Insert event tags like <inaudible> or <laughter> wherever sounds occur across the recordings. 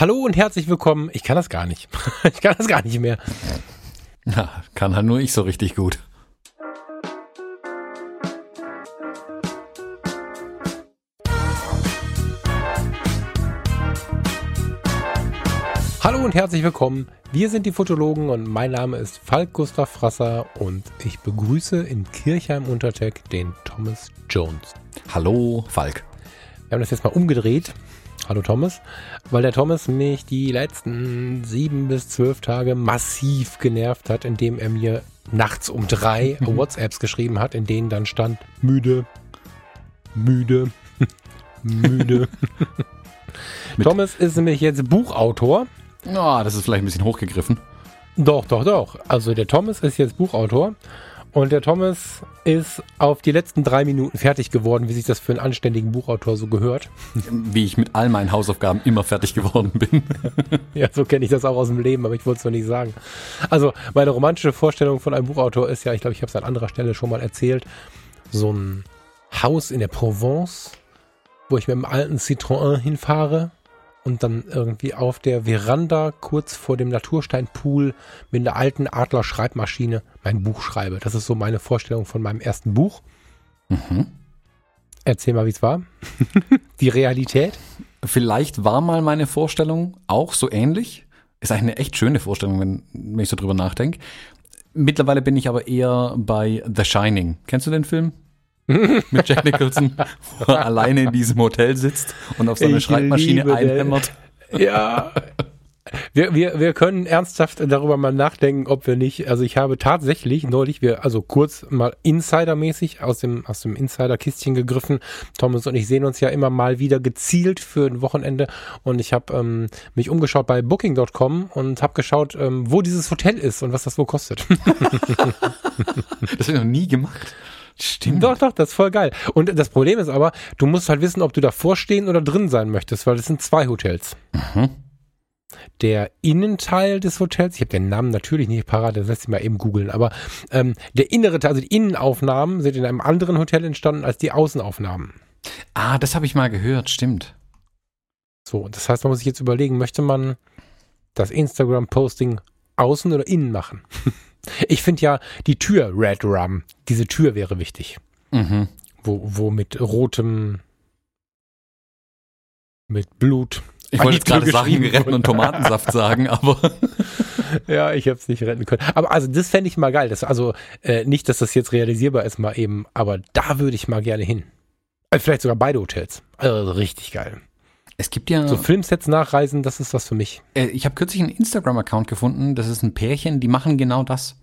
Hallo und herzlich willkommen. Ich kann das gar nicht. <laughs> Ich kann das gar nicht mehr. Ja, kann halt nur ich so richtig gut. Hallo und herzlich willkommen. Wir sind die Fotologen und mein Name ist Falk Gustav Frasser und ich begrüße in Kirchheim Untertech den Thomas Jones. Hallo, Falk. Wir haben das jetzt mal umgedreht. Hallo Thomas, weil der Thomas mich die letzten sieben bis zwölf Tage massiv genervt hat, indem er mir nachts um drei <laughs> WhatsApps geschrieben hat, in denen dann stand müde, müde, müde. <laughs> Thomas ist nämlich jetzt Buchautor Oh, das ist vielleicht ein bisschen hochgegriffen. Doch, doch, doch. Also der Thomas ist jetzt Buchautor und der Thomas ist auf die letzten drei Minuten fertig geworden, wie sich das für einen anständigen Buchautor so gehört. <laughs> Wie ich mit all meinen Hausaufgaben immer fertig geworden bin. <laughs> ja, so kenne ich das auch aus dem Leben, aber ich wollte es noch nicht sagen. Also meine romantische Vorstellung von einem Buchautor ist ja, ich glaube, ich habe es an anderer Stelle schon mal erzählt, so ein Haus in der Provence, wo ich mit einem alten Citroën hinfahre und dann irgendwie auf der Veranda kurz vor dem Natursteinpool mit einer alten Adler-Schreibmaschine mein Buch schreibe. Das ist so meine Vorstellung von meinem ersten Buch. Mhm. Erzähl mal, wie es war. <laughs> Die Realität. Vielleicht war mal meine Vorstellung auch so ähnlich. Ist eigentlich eine echt schöne Vorstellung, wenn, wenn ich so drüber nachdenke. Mittlerweile bin ich aber eher bei The Shining. Kennst du den Film? <laughs> mit Jack Nicholson, wo er alleine in diesem Hotel sitzt und auf seine ich Schreibmaschine einhämmert. Ja. Wir, wir, wir können ernsthaft darüber mal nachdenken, ob wir nicht, also ich habe tatsächlich neulich, wir, also kurz mal Insidermäßig aus dem, aus dem Insider-Kistchen gegriffen. Thomas und ich sehen uns ja immer mal wieder gezielt für ein Wochenende und ich habe ähm, mich umgeschaut bei Booking.com und habe geschaut, ähm, wo dieses Hotel ist und was das wohl kostet. <laughs> das habe ich noch nie gemacht. Stimmt. Doch, doch, das ist voll geil. Und das Problem ist aber, du musst halt wissen, ob du davor stehen oder drin sein möchtest, weil es sind zwei Hotels. Mhm. Der Innenteil des Hotels, ich habe den Namen natürlich nicht parat, das lässt sich mal eben googeln, aber ähm, der innere Teil, also die Innenaufnahmen sind in einem anderen Hotel entstanden als die Außenaufnahmen. Ah, das habe ich mal gehört, stimmt. So, das heißt, man muss sich jetzt überlegen, möchte man das Instagram-Posting außen oder innen machen? <laughs> Ich finde ja die Tür Red Rum, diese Tür wäre wichtig. Mhm. Wo, wo mit rotem, mit Blut. Ich wollte jetzt gerade Sachen retten und Tomatensaft sagen, aber. <laughs> ja, ich habe es nicht retten können. Aber also das fände ich mal geil. Das, also äh, nicht, dass das jetzt realisierbar ist, mal eben, aber da würde ich mal gerne hin. Also vielleicht sogar beide Hotels. Also richtig geil. Es gibt ja. So Filmsets nachreisen, das ist was für mich. Äh, ich habe kürzlich einen Instagram-Account gefunden, das ist ein Pärchen, die machen genau das.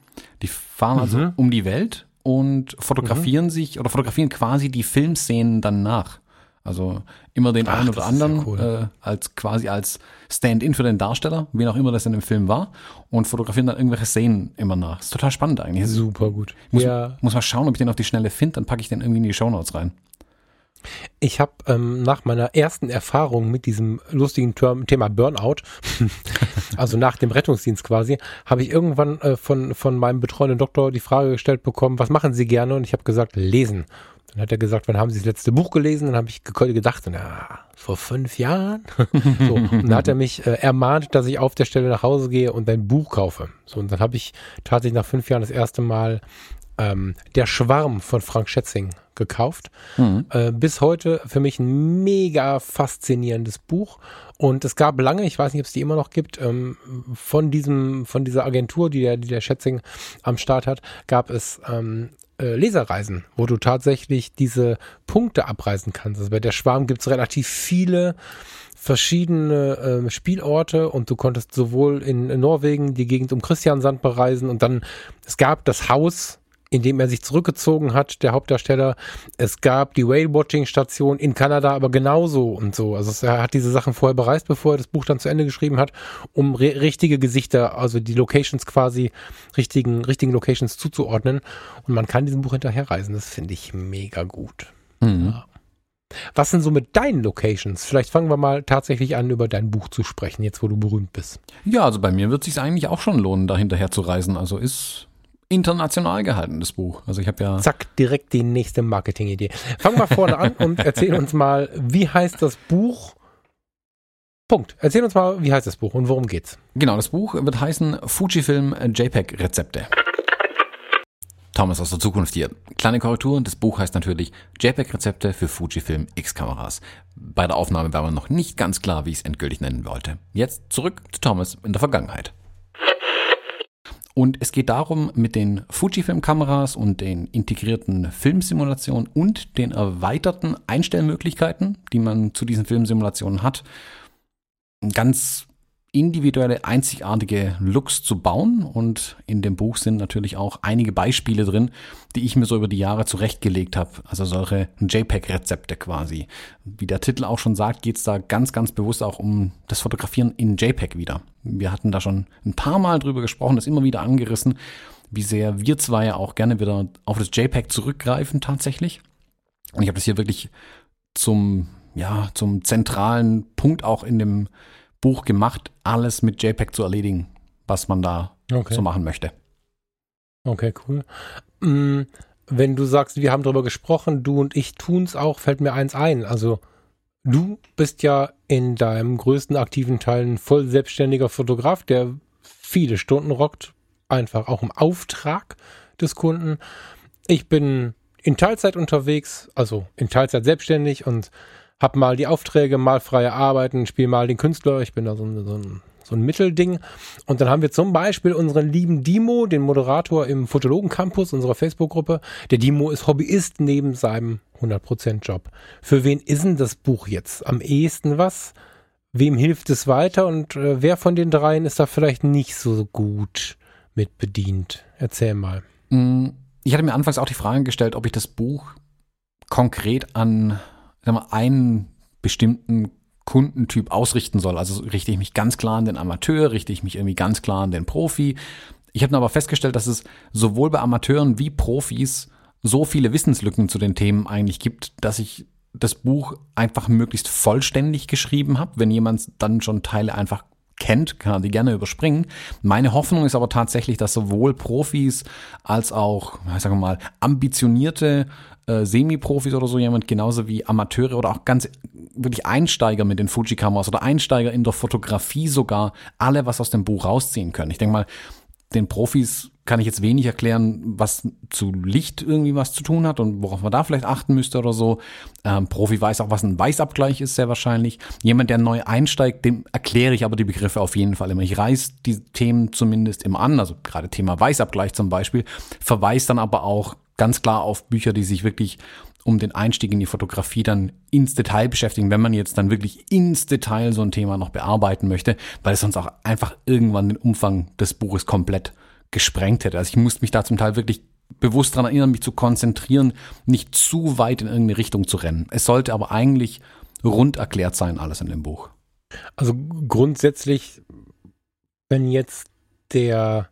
Die fahren also mhm. um die Welt und fotografieren mhm. sich oder fotografieren quasi die Filmszenen dann nach. Also immer den Ach, einen oder anderen cool. äh, als quasi als Stand-in für den Darsteller, wie auch immer das in dem Film war, und fotografieren dann irgendwelche Szenen immer nach. ist total spannend eigentlich. Super gut. Muss, ja. muss mal schauen, ob ich den auf die Schnelle finde, dann packe ich den irgendwie in die Shownotes rein. Ich habe ähm, nach meiner ersten Erfahrung mit diesem lustigen Term, Thema Burnout, <laughs> also nach dem Rettungsdienst quasi, habe ich irgendwann äh, von, von meinem betreuenden Doktor die Frage gestellt bekommen, was machen Sie gerne? Und ich habe gesagt, lesen. Dann hat er gesagt, wann haben Sie das letzte Buch gelesen? Dann habe ich gedacht, na, vor fünf Jahren. <laughs> so, und dann hat er mich äh, ermahnt, dass ich auf der Stelle nach Hause gehe und ein Buch kaufe. So, und dann habe ich tatsächlich nach fünf Jahren das erste Mal ähm, Der Schwarm von Frank Schätzing gekauft. Mhm. Äh, bis heute für mich ein mega faszinierendes Buch. Und es gab lange, ich weiß nicht, ob es die immer noch gibt, ähm, von diesem, von dieser Agentur, die der, die der Schätzing am Start hat, gab es ähm, äh, Leserreisen, wo du tatsächlich diese Punkte abreisen kannst. Also bei der Schwarm gibt es relativ viele verschiedene äh, Spielorte und du konntest sowohl in, in Norwegen die Gegend um Christiansand bereisen und dann es gab das Haus in dem er sich zurückgezogen hat, der Hauptdarsteller. Es gab die Whale-Watching-Station in Kanada, aber genauso und so. Also er hat diese Sachen vorher bereist, bevor er das Buch dann zu Ende geschrieben hat, um richtige Gesichter, also die Locations quasi richtigen, richtigen Locations zuzuordnen. Und man kann diesem Buch hinterherreisen. Das finde ich mega gut. Mhm. Ja. Was sind so mit deinen Locations? Vielleicht fangen wir mal tatsächlich an, über dein Buch zu sprechen, jetzt wo du berühmt bist. Ja, also bei mir wird es sich eigentlich auch schon lohnen, da hinterher zu reisen. Also ist international gehalten, das Buch. Also ich habe ja. Zack, direkt die nächste Marketingidee. Fang mal vorne an und erzähl uns mal, wie heißt das Buch Punkt. Erzähl uns mal, wie heißt das Buch und worum geht's? Genau, das Buch wird heißen Fujifilm JPEG Rezepte. Thomas aus der Zukunft hier. Kleine Korrektur, das Buch heißt natürlich JPEG-Rezepte für Fujifilm X-Kameras. Bei der Aufnahme war mir noch nicht ganz klar, wie ich es endgültig nennen wollte. Jetzt zurück zu Thomas in der Vergangenheit. Und es geht darum, mit den Fujifilm-Kameras und den integrierten Filmsimulationen und den erweiterten Einstellmöglichkeiten, die man zu diesen Filmsimulationen hat, ganz individuelle, einzigartige Looks zu bauen. Und in dem Buch sind natürlich auch einige Beispiele drin, die ich mir so über die Jahre zurechtgelegt habe. Also solche JPEG-Rezepte quasi. Wie der Titel auch schon sagt, geht es da ganz, ganz bewusst auch um das Fotografieren in JPEG wieder. Wir hatten da schon ein paar Mal drüber gesprochen, das immer wieder angerissen, wie sehr wir zwei ja auch gerne wieder auf das JPEG zurückgreifen tatsächlich. Und ich habe das hier wirklich zum, ja, zum zentralen Punkt auch in dem Buch gemacht, alles mit JPEG zu erledigen, was man da okay. so machen möchte. Okay, cool. Mm, wenn du sagst, wir haben darüber gesprochen, du und ich tun es auch, fällt mir eins ein. Also du bist ja in deinem größten aktiven Teil ein voll selbstständiger Fotograf, der viele Stunden rockt, einfach auch im Auftrag des Kunden. Ich bin in Teilzeit unterwegs, also in Teilzeit selbstständig und hab mal die Aufträge, mal freie Arbeiten, spiele mal den Künstler. Ich bin da so ein, so ein, so ein Mittelding. Und dann haben wir zum Beispiel unseren lieben Dimo, den Moderator im Fotologen Campus, unserer Facebook-Gruppe. Der Dimo ist Hobbyist neben seinem 100% Job. Für wen ist denn das Buch jetzt am ehesten was? Wem hilft es weiter? Und äh, wer von den dreien ist da vielleicht nicht so gut mit bedient? Erzähl mal. Mm, ich hatte mir anfangs auch die Frage gestellt, ob ich das Buch konkret an sag mal, einen bestimmten Kundentyp ausrichten soll. Also richte ich mich ganz klar an den Amateur, richte ich mich irgendwie ganz klar an den Profi. Ich habe aber festgestellt, dass es sowohl bei Amateuren wie Profis so viele Wissenslücken zu den Themen eigentlich gibt, dass ich das Buch einfach möglichst vollständig geschrieben habe. Wenn jemand dann schon Teile einfach kennt, kann er die gerne überspringen. Meine Hoffnung ist aber tatsächlich, dass sowohl Profis als auch, ich sage mal, ambitionierte äh, Semi-Profis oder so jemand, genauso wie Amateure oder auch ganz wirklich Einsteiger mit den Fuji-Kameras oder Einsteiger in der Fotografie sogar, alle was aus dem Buch rausziehen können. Ich denke mal, den Profis kann ich jetzt wenig erklären, was zu Licht irgendwie was zu tun hat und worauf man da vielleicht achten müsste oder so. Ähm, Profi weiß auch, was ein Weißabgleich ist, sehr wahrscheinlich. Jemand, der neu einsteigt, dem erkläre ich aber die Begriffe auf jeden Fall immer. Ich reiß die Themen zumindest immer an, also gerade Thema Weißabgleich zum Beispiel, verweise dann aber auch ganz klar auf Bücher, die sich wirklich um den Einstieg in die Fotografie dann ins Detail beschäftigen, wenn man jetzt dann wirklich ins Detail so ein Thema noch bearbeiten möchte, weil es sonst auch einfach irgendwann den Umfang des Buches komplett gesprengt hätte. Also ich musste mich da zum Teil wirklich bewusst daran erinnern, mich zu konzentrieren, nicht zu weit in irgendeine Richtung zu rennen. Es sollte aber eigentlich rund erklärt sein, alles in dem Buch. Also grundsätzlich, wenn jetzt der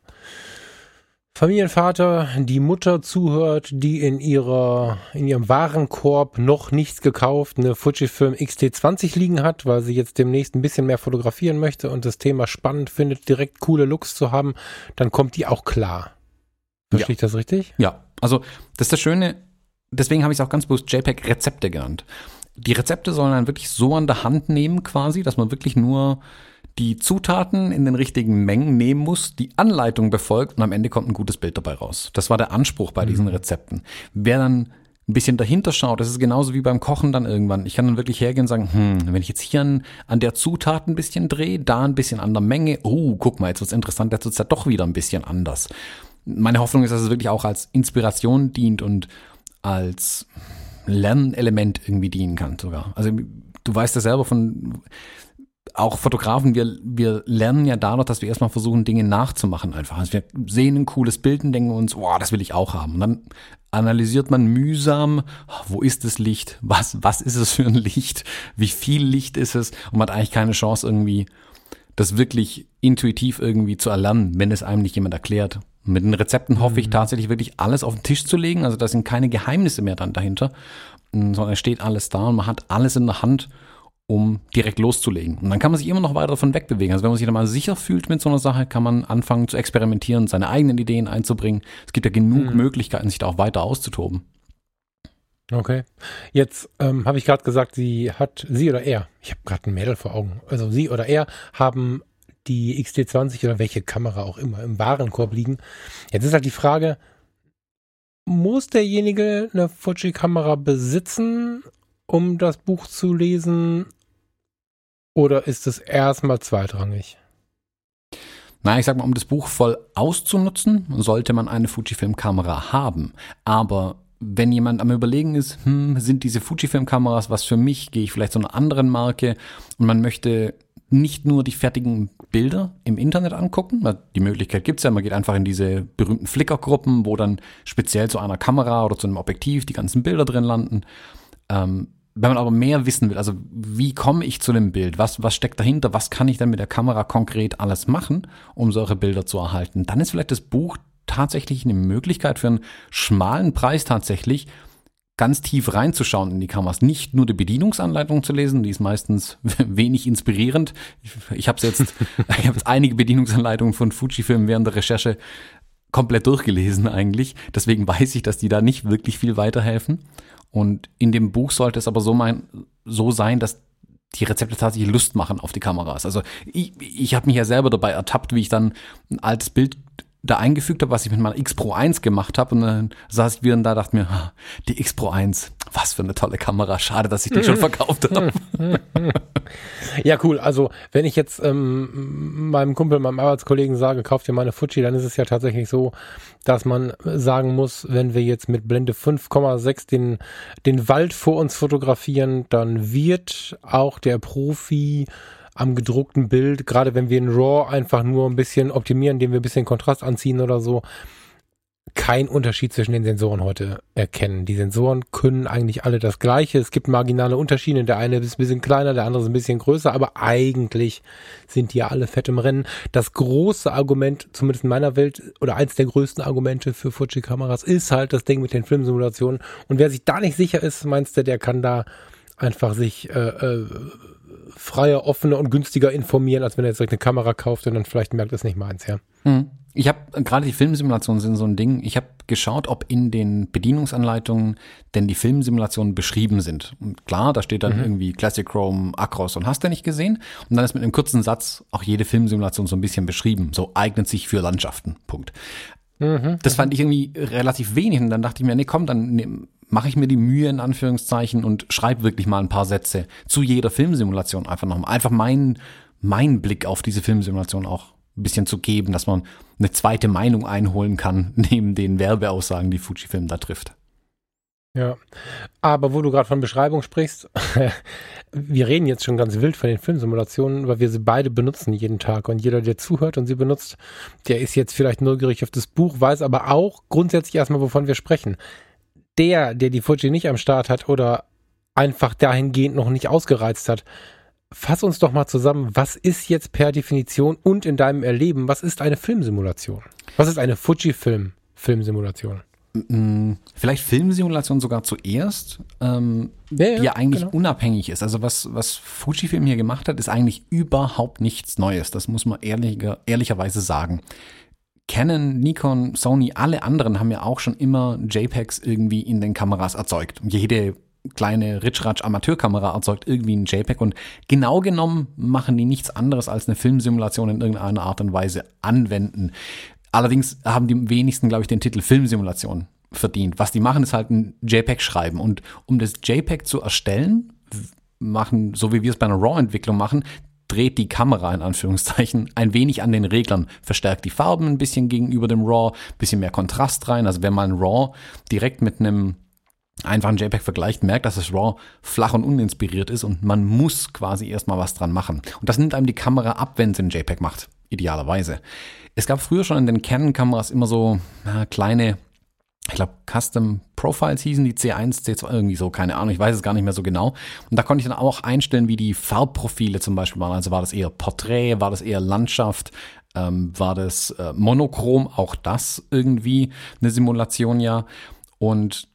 Familienvater, die Mutter zuhört, die in ihrer, in ihrem Warenkorb noch nichts gekauft, eine Fujifilm XT20 liegen hat, weil sie jetzt demnächst ein bisschen mehr fotografieren möchte und das Thema spannend findet, direkt coole Looks zu haben, dann kommt die auch klar. Verstehe ja. ich das richtig? Ja, also das ist das Schöne, deswegen habe ich es auch ganz bewusst JPEG Rezepte genannt. Die Rezepte sollen dann wirklich so an der Hand nehmen quasi, dass man wirklich nur die Zutaten in den richtigen Mengen nehmen muss, die Anleitung befolgt und am Ende kommt ein gutes Bild dabei raus. Das war der Anspruch bei mhm. diesen Rezepten. Wer dann ein bisschen dahinter schaut, das ist genauso wie beim Kochen dann irgendwann. Ich kann dann wirklich hergehen und sagen, hm, wenn ich jetzt hier an, an der Zutat ein bisschen drehe, da ein bisschen an der Menge, oh, guck mal, jetzt wird's interessant, jetzt wird's ja doch wieder ein bisschen anders. Meine Hoffnung ist, dass es wirklich auch als Inspiration dient und als Lernelement irgendwie dienen kann sogar. Also du weißt ja selber von auch Fotografen, wir, wir lernen ja dadurch, dass wir erstmal versuchen, Dinge nachzumachen einfach. Also wir sehen ein cooles Bild und denken uns, wow, das will ich auch haben. Und dann analysiert man mühsam, wo ist das Licht? Was, was ist es für ein Licht? Wie viel Licht ist es? Und man hat eigentlich keine Chance irgendwie, das wirklich intuitiv irgendwie zu erlernen, wenn es einem nicht jemand erklärt. mit den Rezepten hoffe ich mhm. tatsächlich wirklich alles auf den Tisch zu legen. Also da sind keine Geheimnisse mehr dann dahinter, sondern es steht alles da und man hat alles in der Hand um direkt loszulegen. Und dann kann man sich immer noch weiter davon wegbewegen. Also wenn man sich dann mal sicher fühlt mit so einer Sache, kann man anfangen zu experimentieren, seine eigenen Ideen einzubringen. Es gibt ja genug mhm. Möglichkeiten, sich da auch weiter auszutoben. Okay. Jetzt ähm, habe ich gerade gesagt, sie hat, sie oder er, ich habe gerade ein Mädel vor Augen, also sie oder er haben die XT20 oder welche Kamera auch immer im Warenkorb liegen. Jetzt ist halt die Frage, muss derjenige eine Fuji-Kamera besitzen, um das Buch zu lesen? Oder ist es erstmal zweitrangig? Na, ich sag mal, um das Buch voll auszunutzen, sollte man eine Fujifilm-Kamera haben. Aber wenn jemand am Überlegen ist, hm, sind diese Fujifilm-Kameras was für mich, gehe ich vielleicht zu einer anderen Marke und man möchte nicht nur die fertigen Bilder im Internet angucken, die Möglichkeit gibt's ja, man geht einfach in diese berühmten Flickr-Gruppen, wo dann speziell zu einer Kamera oder zu einem Objektiv die ganzen Bilder drin landen. Ähm, wenn man aber mehr wissen will, also wie komme ich zu dem Bild, was, was steckt dahinter, was kann ich dann mit der Kamera konkret alles machen, um solche Bilder zu erhalten, dann ist vielleicht das Buch tatsächlich eine Möglichkeit für einen schmalen Preis tatsächlich ganz tief reinzuschauen in die Kameras. Nicht nur die Bedienungsanleitung zu lesen, die ist meistens <laughs> wenig inspirierend. Ich, ich habe jetzt, <laughs> ich habe jetzt einige Bedienungsanleitungen von Fujifilm während der Recherche komplett durchgelesen eigentlich. Deswegen weiß ich, dass die da nicht wirklich viel weiterhelfen. Und in dem Buch sollte es aber so, mein, so sein, dass die Rezepte tatsächlich Lust machen auf die Kameras. Also ich, ich habe mich ja selber dabei ertappt, wie ich dann ein altes Bild da eingefügt habe, was ich mit meiner X Pro 1 gemacht habe. Und dann saß ich wieder und da dachte mir, die X Pro 1, was für eine tolle Kamera. Schade, dass ich die schon <laughs> verkauft habe. ja, cool. Also wenn ich jetzt ähm, meinem Kumpel, meinem Arbeitskollegen sage, kauf dir meine Fuji, dann ist es ja tatsächlich so, dass man sagen muss, wenn wir jetzt mit Blende 5,6 den, den Wald vor uns fotografieren, dann wird auch der Profi am gedruckten Bild, gerade wenn wir in RAW einfach nur ein bisschen optimieren, indem wir ein bisschen Kontrast anziehen oder so, kein Unterschied zwischen den Sensoren heute erkennen. Die Sensoren können eigentlich alle das Gleiche. Es gibt marginale Unterschiede. Der eine ist ein bisschen kleiner, der andere ist ein bisschen größer, aber eigentlich sind die ja alle fett im Rennen. Das große Argument, zumindest in meiner Welt, oder eins der größten Argumente für Fuji-Kameras ist halt das Ding mit den Filmsimulationen. Und wer sich da nicht sicher ist, meinst du, der kann da einfach sich äh, äh, freier, offener und günstiger informieren, als wenn er jetzt direkt eine Kamera kauft und dann vielleicht merkt, das ist nicht meins, ja. Hm. Ich habe gerade die Filmsimulationen sind so ein Ding. Ich habe geschaut, ob in den Bedienungsanleitungen denn die Filmsimulationen beschrieben sind. Und klar, da steht dann mhm. irgendwie Classic Chrome, Acros und hast du nicht gesehen. Und dann ist mit einem kurzen Satz auch jede Filmsimulation so ein bisschen beschrieben. So eignet sich für Landschaften. Punkt. Mhm. Das fand ich irgendwie relativ wenig. Und dann dachte ich mir, nee, komm, dann mache ich mir die Mühe in Anführungszeichen und schreibe wirklich mal ein paar Sätze zu jeder Filmsimulation einfach nochmal. Einfach meinen mein Blick auf diese Filmsimulation auch ein bisschen zu geben, dass man eine zweite Meinung einholen kann, <laughs> neben den Werbeaussagen, die Fujifilm da trifft. Ja, aber wo du gerade von Beschreibung sprichst, <laughs> wir reden jetzt schon ganz wild von den Filmsimulationen, weil wir sie beide benutzen jeden Tag und jeder, der zuhört und sie benutzt, der ist jetzt vielleicht neugierig auf das Buch, weiß aber auch grundsätzlich erstmal, wovon wir sprechen der, der die Fuji nicht am Start hat oder einfach dahingehend noch nicht ausgereizt hat, fass uns doch mal zusammen, was ist jetzt per Definition und in deinem Erleben, was ist eine Filmsimulation? Was ist eine Fuji-Film-Filmsimulation? Mm, vielleicht Filmsimulation sogar zuerst, ähm, ja, ja, die ja eigentlich genau. unabhängig ist. Also was, was Fujifilm hier gemacht hat, ist eigentlich überhaupt nichts Neues. Das muss man ehrlicher, ehrlicherweise sagen. Canon, Nikon, Sony, alle anderen haben ja auch schon immer JPEGs irgendwie in den Kameras erzeugt. Jede kleine Ritschratsch-Amateurkamera erzeugt irgendwie ein JPEG und genau genommen machen die nichts anderes als eine Filmsimulation in irgendeiner Art und Weise anwenden. Allerdings haben die wenigsten, glaube ich, den Titel Filmsimulation verdient. Was die machen, ist halt ein JPEG schreiben und um das JPEG zu erstellen, machen, so wie wir es bei einer RAW-Entwicklung machen, dreht die Kamera in Anführungszeichen ein wenig an den Reglern, verstärkt die Farben ein bisschen gegenüber dem RAW, bisschen mehr Kontrast rein. Also wenn man RAW direkt mit einem einfachen JPEG vergleicht, merkt, dass das RAW flach und uninspiriert ist und man muss quasi erstmal was dran machen. Und das nimmt einem die Kamera ab, wenn sie ein JPEG macht, idealerweise. Es gab früher schon in den Canon-Kameras immer so na, kleine ich glaube, Custom Profiles hießen die C1, C2, irgendwie so, keine Ahnung, ich weiß es gar nicht mehr so genau. Und da konnte ich dann auch einstellen, wie die Farbprofile zum Beispiel waren. Also war das eher Porträt, war das eher Landschaft, ähm, war das äh, Monochrom, auch das irgendwie eine Simulation ja. Und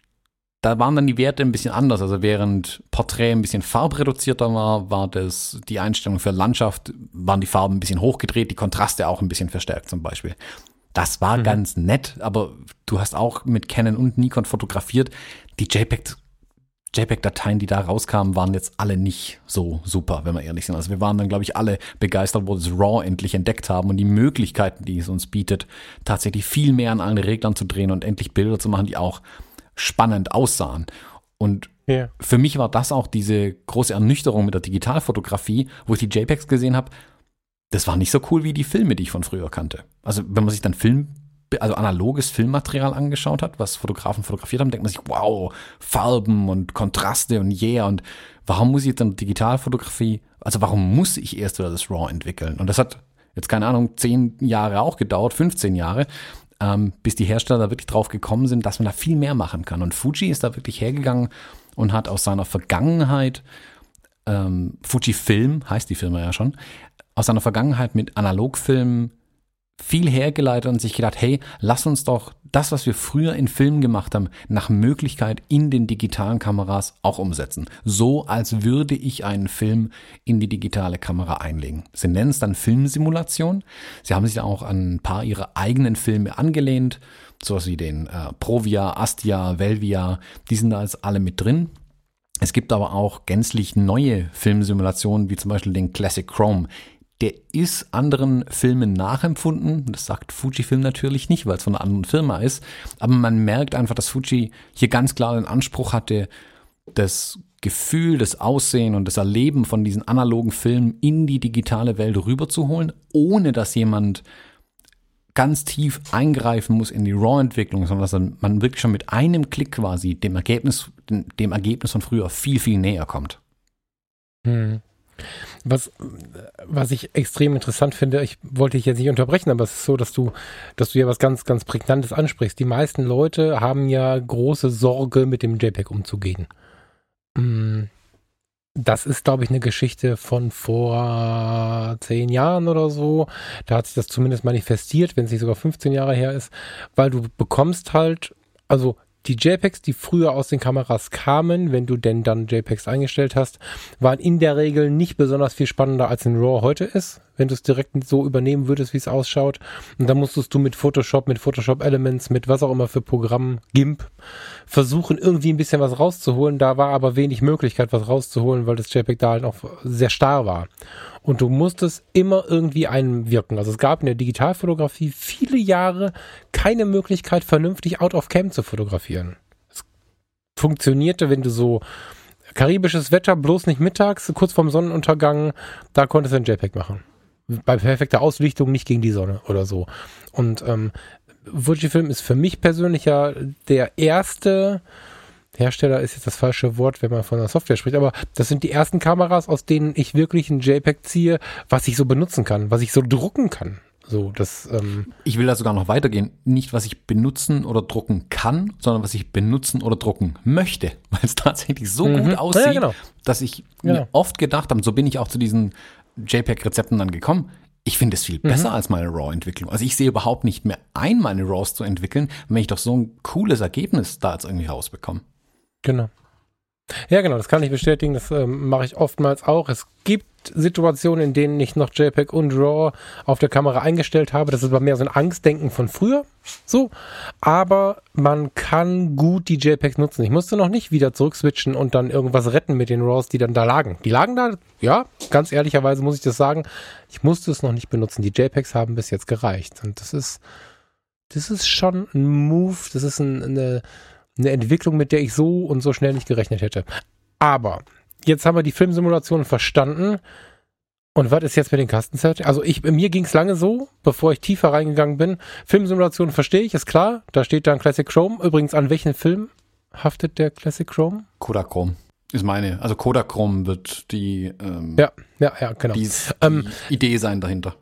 da waren dann die Werte ein bisschen anders. Also während Porträt ein bisschen farbreduzierter war, war das die Einstellung für Landschaft, waren die Farben ein bisschen hochgedreht, die Kontraste auch ein bisschen verstärkt zum Beispiel. Das war mhm. ganz nett, aber du hast auch mit Canon und Nikon fotografiert. Die JPEGs JPEG-Dateien, die da rauskamen, waren jetzt alle nicht so super, wenn wir ehrlich sind. Also wir waren dann, glaube ich, alle begeistert, wo wir das RAW endlich entdeckt haben und die Möglichkeiten, die es uns bietet, tatsächlich viel mehr an allen Reglern zu drehen und endlich Bilder zu machen, die auch spannend aussahen. Und ja. für mich war das auch diese große Ernüchterung mit der Digitalfotografie, wo ich die JPEGs gesehen habe. Das war nicht so cool wie die Filme, die ich von früher kannte. Also wenn man sich dann Film also analoges Filmmaterial angeschaut hat, was Fotografen fotografiert haben, denkt man sich, wow, Farben und Kontraste und yeah und warum muss ich dann Digitalfotografie, also warum muss ich erst wieder das RAW entwickeln? Und das hat jetzt keine Ahnung, zehn Jahre auch gedauert, 15 Jahre, ähm, bis die Hersteller da wirklich drauf gekommen sind, dass man da viel mehr machen kann. Und Fuji ist da wirklich hergegangen und hat aus seiner Vergangenheit, ähm, Fujifilm heißt die Firma ja schon, aus seiner Vergangenheit mit Analogfilmen viel hergeleitet und sich gedacht, hey, lass uns doch das, was wir früher in Filmen gemacht haben, nach Möglichkeit in den digitalen Kameras auch umsetzen. So, als würde ich einen Film in die digitale Kamera einlegen. Sie nennen es dann Filmsimulation. Sie haben sich da auch an ein paar ihrer eigenen Filme angelehnt, sowas wie den äh, Provia, Astia, Velvia, die sind da jetzt alle mit drin. Es gibt aber auch gänzlich neue Filmsimulationen, wie zum Beispiel den Classic Chrome der ist anderen Filmen nachempfunden. Das sagt Fujifilm natürlich nicht, weil es von einer anderen Firma ist. Aber man merkt einfach, dass Fuji hier ganz klar den Anspruch hatte, das Gefühl, das Aussehen und das Erleben von diesen analogen Filmen in die digitale Welt rüberzuholen, ohne dass jemand ganz tief eingreifen muss in die RAW-Entwicklung, sondern dass man wirklich schon mit einem Klick quasi dem Ergebnis, dem Ergebnis von früher viel, viel näher kommt. Hm. Was, was ich extrem interessant finde, ich wollte dich jetzt nicht unterbrechen, aber es ist so, dass du, dass du ja was ganz, ganz Prägnantes ansprichst. Die meisten Leute haben ja große Sorge, mit dem JPEG umzugehen. Mm, das ist, glaube ich, eine Geschichte von vor zehn Jahren oder so. Da hat sich das zumindest manifestiert, wenn es nicht sogar 15 Jahre her ist, weil du bekommst halt, also die JPEGs, die früher aus den Kameras kamen, wenn du denn dann JPEGs eingestellt hast, waren in der Regel nicht besonders viel spannender als in RAW heute ist, wenn du es direkt so übernehmen würdest, wie es ausschaut. Und dann musstest du mit Photoshop, mit Photoshop Elements, mit was auch immer für Programm, GIMP, versuchen irgendwie ein bisschen was rauszuholen. Da war aber wenig Möglichkeit, was rauszuholen, weil das JPEG da halt auch sehr starr war und du musstest immer irgendwie einwirken. Also es gab in der Digitalfotografie viele Jahre keine Möglichkeit, vernünftig out of cam zu fotografieren. Es funktionierte, wenn du so karibisches Wetter, bloß nicht mittags, kurz vorm Sonnenuntergang, da konntest du ein JPEG machen. Bei perfekter Auslichtung nicht gegen die Sonne oder so. Und ähm, Fujifilm ist für mich persönlich ja der erste Hersteller ist jetzt das falsche Wort, wenn man von der Software spricht, aber das sind die ersten Kameras, aus denen ich wirklich ein JPEG ziehe, was ich so benutzen kann, was ich so drucken kann. So, das, ähm ich will da sogar noch weitergehen. Nicht, was ich benutzen oder drucken kann, sondern was ich benutzen oder drucken möchte, weil es <laughs> tatsächlich so mhm. gut aussieht, ja, genau. dass ich genau. mir oft gedacht habe, so bin ich auch zu diesen JPEG-Rezepten dann gekommen. Ich finde es viel mhm. besser als meine RAW-Entwicklung. Also ich sehe überhaupt nicht mehr ein, meine RAWs zu entwickeln, wenn ich doch so ein cooles Ergebnis da jetzt irgendwie rausbekomme. Genau. Ja, genau, das kann ich bestätigen. Das ähm, mache ich oftmals auch. Es gibt Situationen, in denen ich noch JPEG und RAW auf der Kamera eingestellt habe. Das ist aber mehr so ein Angstdenken von früher. So. Aber man kann gut die JPEGs nutzen. Ich musste noch nicht wieder zurückswitchen und dann irgendwas retten mit den RAWs, die dann da lagen. Die lagen da, ja, ganz ehrlicherweise muss ich das sagen. Ich musste es noch nicht benutzen. Die JPEGs haben bis jetzt gereicht. Und das ist, das ist schon ein Move. Das ist ein, eine, eine Entwicklung, mit der ich so und so schnell nicht gerechnet hätte. Aber jetzt haben wir die Filmsimulation verstanden. Und was ist jetzt mit den Kastenset? Also ich, mir ging es lange so, bevor ich tiefer reingegangen bin. Filmsimulation verstehe ich, ist klar. Da steht dann Classic Chrome. Übrigens, an welchen Film haftet der Classic Chrome? Kodachrome ist meine. Also Kodachrome wird die, ähm, ja, ja, ja, genau. die, ähm, die Idee sein dahinter.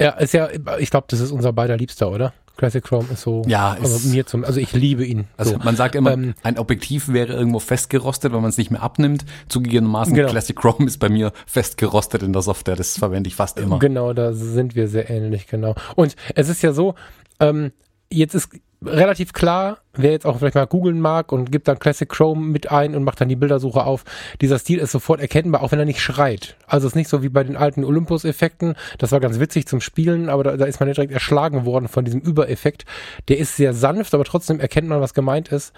Ja, ist ja, ich glaube, das ist unser beider Liebster, oder? Classic Chrome ist so, ja, also mir zum, also ich liebe ihn. Also so. man sagt immer, ähm, ein Objektiv wäre irgendwo festgerostet, wenn man es nicht mehr abnimmt. Zugegebenermaßen, genau. Classic Chrome ist bei mir festgerostet in der Software, das verwende ich fast immer. Genau, da sind wir sehr ähnlich, genau. Und es ist ja so, ähm, jetzt ist relativ klar, wer jetzt auch vielleicht mal googeln mag und gibt dann Classic Chrome mit ein und macht dann die Bildersuche auf, dieser Stil ist sofort erkennbar, auch wenn er nicht schreit. Also es ist nicht so wie bei den alten Olympus-Effekten, das war ganz witzig zum Spielen, aber da, da ist man direkt erschlagen worden von diesem Übereffekt. Der ist sehr sanft, aber trotzdem erkennt man, was gemeint ist.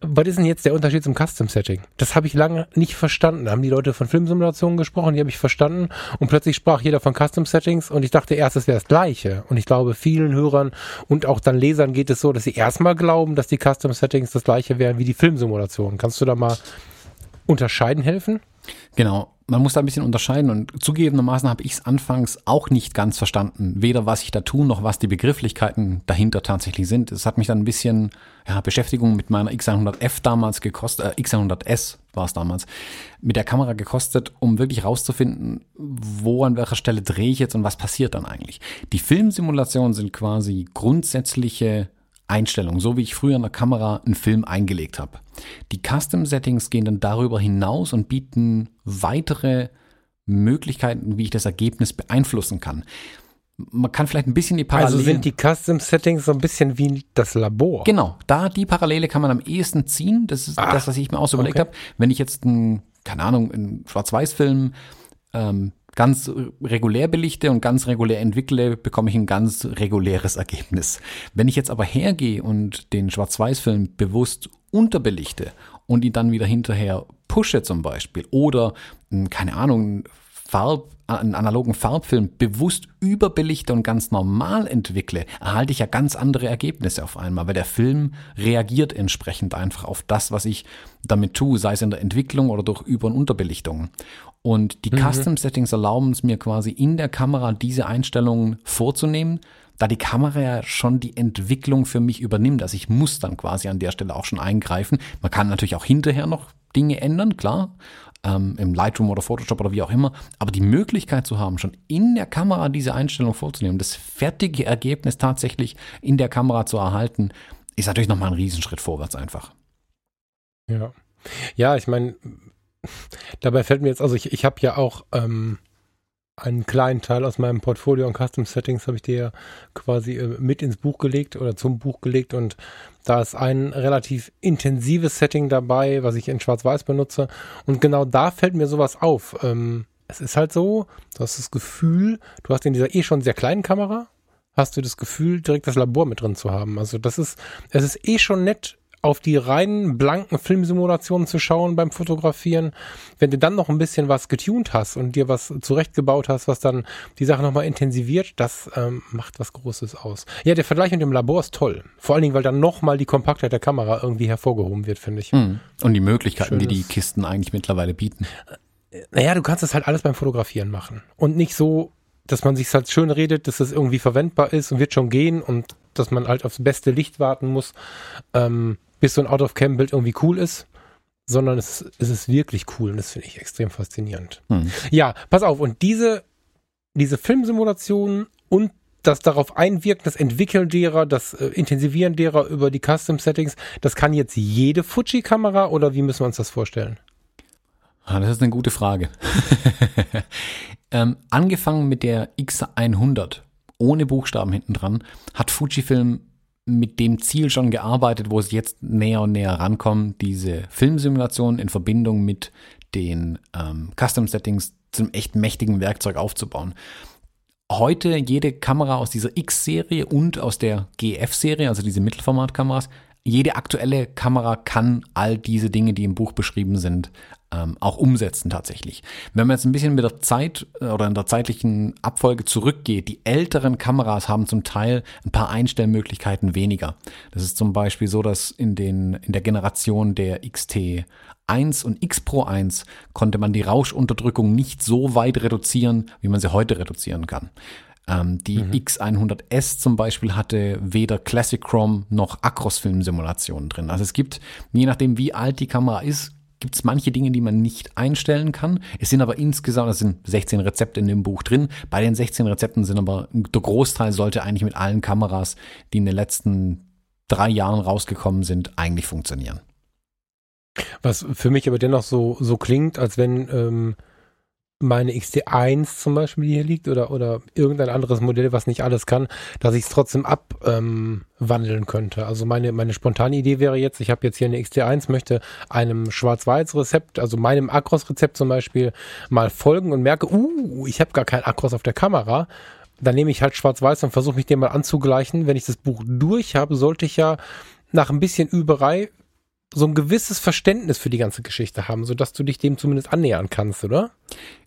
Was ist denn jetzt der Unterschied zum Custom-Setting? Das habe ich lange nicht verstanden. Da haben die Leute von Filmsimulationen gesprochen, die habe ich verstanden und plötzlich sprach jeder von Custom-Settings und ich dachte erst, es wäre das Gleiche. Und ich glaube, vielen Hörern und auch dann Lesern geht es so, dass sie erstmal glauben, dass die Custom-Settings das Gleiche wären wie die Filmsimulation. Kannst du da mal unterscheiden helfen? Genau, man muss da ein bisschen unterscheiden und zugegebenermaßen habe ich es anfangs auch nicht ganz verstanden, weder was ich da tue, noch was die Begrifflichkeiten dahinter tatsächlich sind. Es hat mich dann ein bisschen ja, Beschäftigung mit meiner X100F damals gekostet, äh, X100S war es damals, mit der Kamera gekostet, um wirklich rauszufinden, wo an welcher Stelle drehe ich jetzt und was passiert dann eigentlich. Die Filmsimulationen sind quasi grundsätzliche Einstellung, so wie ich früher in der Kamera einen Film eingelegt habe. Die Custom Settings gehen dann darüber hinaus und bieten weitere Möglichkeiten, wie ich das Ergebnis beeinflussen kann. Man kann vielleicht ein bisschen die Parallele. Also sind die Custom Settings so ein bisschen wie das Labor. Genau, da die Parallele kann man am ehesten ziehen. Das ist ah, das, was ich mir auch so überlegt okay. habe. Wenn ich jetzt einen, keine Ahnung, einen Schwarz-Weiß-Film ähm, ganz regulär belichte und ganz regulär entwickle, bekomme ich ein ganz reguläres Ergebnis. Wenn ich jetzt aber hergehe und den Schwarz-Weiß-Film bewusst unterbelichte und ihn dann wieder hinterher pushe zum Beispiel oder, hm, keine Ahnung, Farb, einen analogen Farbfilm bewusst überbelichte und ganz normal entwickle, erhalte ich ja ganz andere Ergebnisse auf einmal, weil der Film reagiert entsprechend einfach auf das, was ich damit tue, sei es in der Entwicklung oder durch Über- und Unterbelichtung. Und die mhm. Custom Settings erlauben es mir quasi in der Kamera diese Einstellungen vorzunehmen, da die Kamera ja schon die Entwicklung für mich übernimmt. Also ich muss dann quasi an der Stelle auch schon eingreifen. Man kann natürlich auch hinterher noch Dinge ändern, klar, ähm, im Lightroom oder Photoshop oder wie auch immer. Aber die Möglichkeit zu haben, schon in der Kamera diese Einstellung vorzunehmen, das fertige Ergebnis tatsächlich in der Kamera zu erhalten, ist natürlich nochmal ein Riesenschritt vorwärts einfach. Ja. Ja, ich meine, Dabei fällt mir jetzt, also ich, ich habe ja auch ähm, einen kleinen Teil aus meinem Portfolio an Custom Settings habe ich dir quasi äh, mit ins Buch gelegt oder zum Buch gelegt und da ist ein relativ intensives Setting dabei, was ich in Schwarz-Weiß benutze und genau da fällt mir sowas auf. Ähm, es ist halt so, du hast das Gefühl, du hast in dieser eh schon sehr kleinen Kamera, hast du das Gefühl, direkt das Labor mit drin zu haben. Also das ist, es ist eh schon nett, auf die reinen blanken Filmsimulationen zu schauen beim Fotografieren. Wenn du dann noch ein bisschen was getuned hast und dir was zurechtgebaut hast, was dann die Sache nochmal intensiviert, das ähm, macht was Großes aus. Ja, der Vergleich mit dem Labor ist toll. Vor allen Dingen, weil dann nochmal die Kompaktheit der Kamera irgendwie hervorgehoben wird, finde ich. Mhm. Und die Möglichkeiten, Schönes. die die Kisten eigentlich mittlerweile bieten. Naja, du kannst das halt alles beim Fotografieren machen. Und nicht so, dass man sich halt schön redet, dass das irgendwie verwendbar ist und wird schon gehen und dass man halt aufs beste Licht warten muss. Ähm, bis so ein Out-of-Cam-Bild irgendwie cool ist, sondern es, es ist wirklich cool und das finde ich extrem faszinierend. Hm. Ja, pass auf, und diese, diese Filmsimulationen und das darauf einwirken, das Entwickeln derer, das äh, Intensivieren derer über die Custom-Settings, das kann jetzt jede Fuji-Kamera oder wie müssen wir uns das vorstellen? Ah, das ist eine gute Frage. <laughs> ähm, angefangen mit der X100 ohne Buchstaben hinten dran, hat Fujifilm mit dem Ziel schon gearbeitet, wo es jetzt näher und näher rankommen, diese Filmsimulation in Verbindung mit den ähm, Custom Settings zum echt mächtigen Werkzeug aufzubauen. Heute jede Kamera aus dieser X-Serie und aus der GF-Serie, also diese Mittelformatkameras, jede aktuelle Kamera kann all diese Dinge, die im Buch beschrieben sind, ähm, auch umsetzen tatsächlich. Wenn man jetzt ein bisschen mit der Zeit äh, oder in der zeitlichen Abfolge zurückgeht, die älteren Kameras haben zum Teil ein paar Einstellmöglichkeiten weniger. Das ist zum Beispiel so, dass in, den, in der Generation der XT 1 und X Pro 1 konnte man die Rauschunterdrückung nicht so weit reduzieren, wie man sie heute reduzieren kann. Ähm, die mhm. X100S zum Beispiel hatte weder Classic Chrome noch Acros-Film-Simulationen drin. Also es gibt, je nachdem wie alt die Kamera ist, gibt es manche Dinge, die man nicht einstellen kann. Es sind aber insgesamt, es sind 16 Rezepte in dem Buch drin. Bei den 16 Rezepten sind aber der Großteil sollte eigentlich mit allen Kameras, die in den letzten drei Jahren rausgekommen sind, eigentlich funktionieren. Was für mich aber dennoch so, so klingt, als wenn ähm, meine XT1 zum Beispiel, die hier liegt, oder, oder irgendein anderes Modell, was nicht alles kann, dass ich es trotzdem abwandeln ähm, könnte. Also meine, meine spontane Idee wäre jetzt, ich habe jetzt hier eine XT1, möchte einem Schwarz-Weiß-Rezept, also meinem Akros-Rezept zum Beispiel, mal folgen und merke, uh, ich habe gar kein Akros auf der Kamera. Dann nehme ich halt Schwarz-Weiß und versuche mich dem mal anzugleichen. Wenn ich das Buch durch habe, sollte ich ja nach ein bisschen Überei so ein gewisses Verständnis für die ganze Geschichte haben, sodass du dich dem zumindest annähern kannst, oder?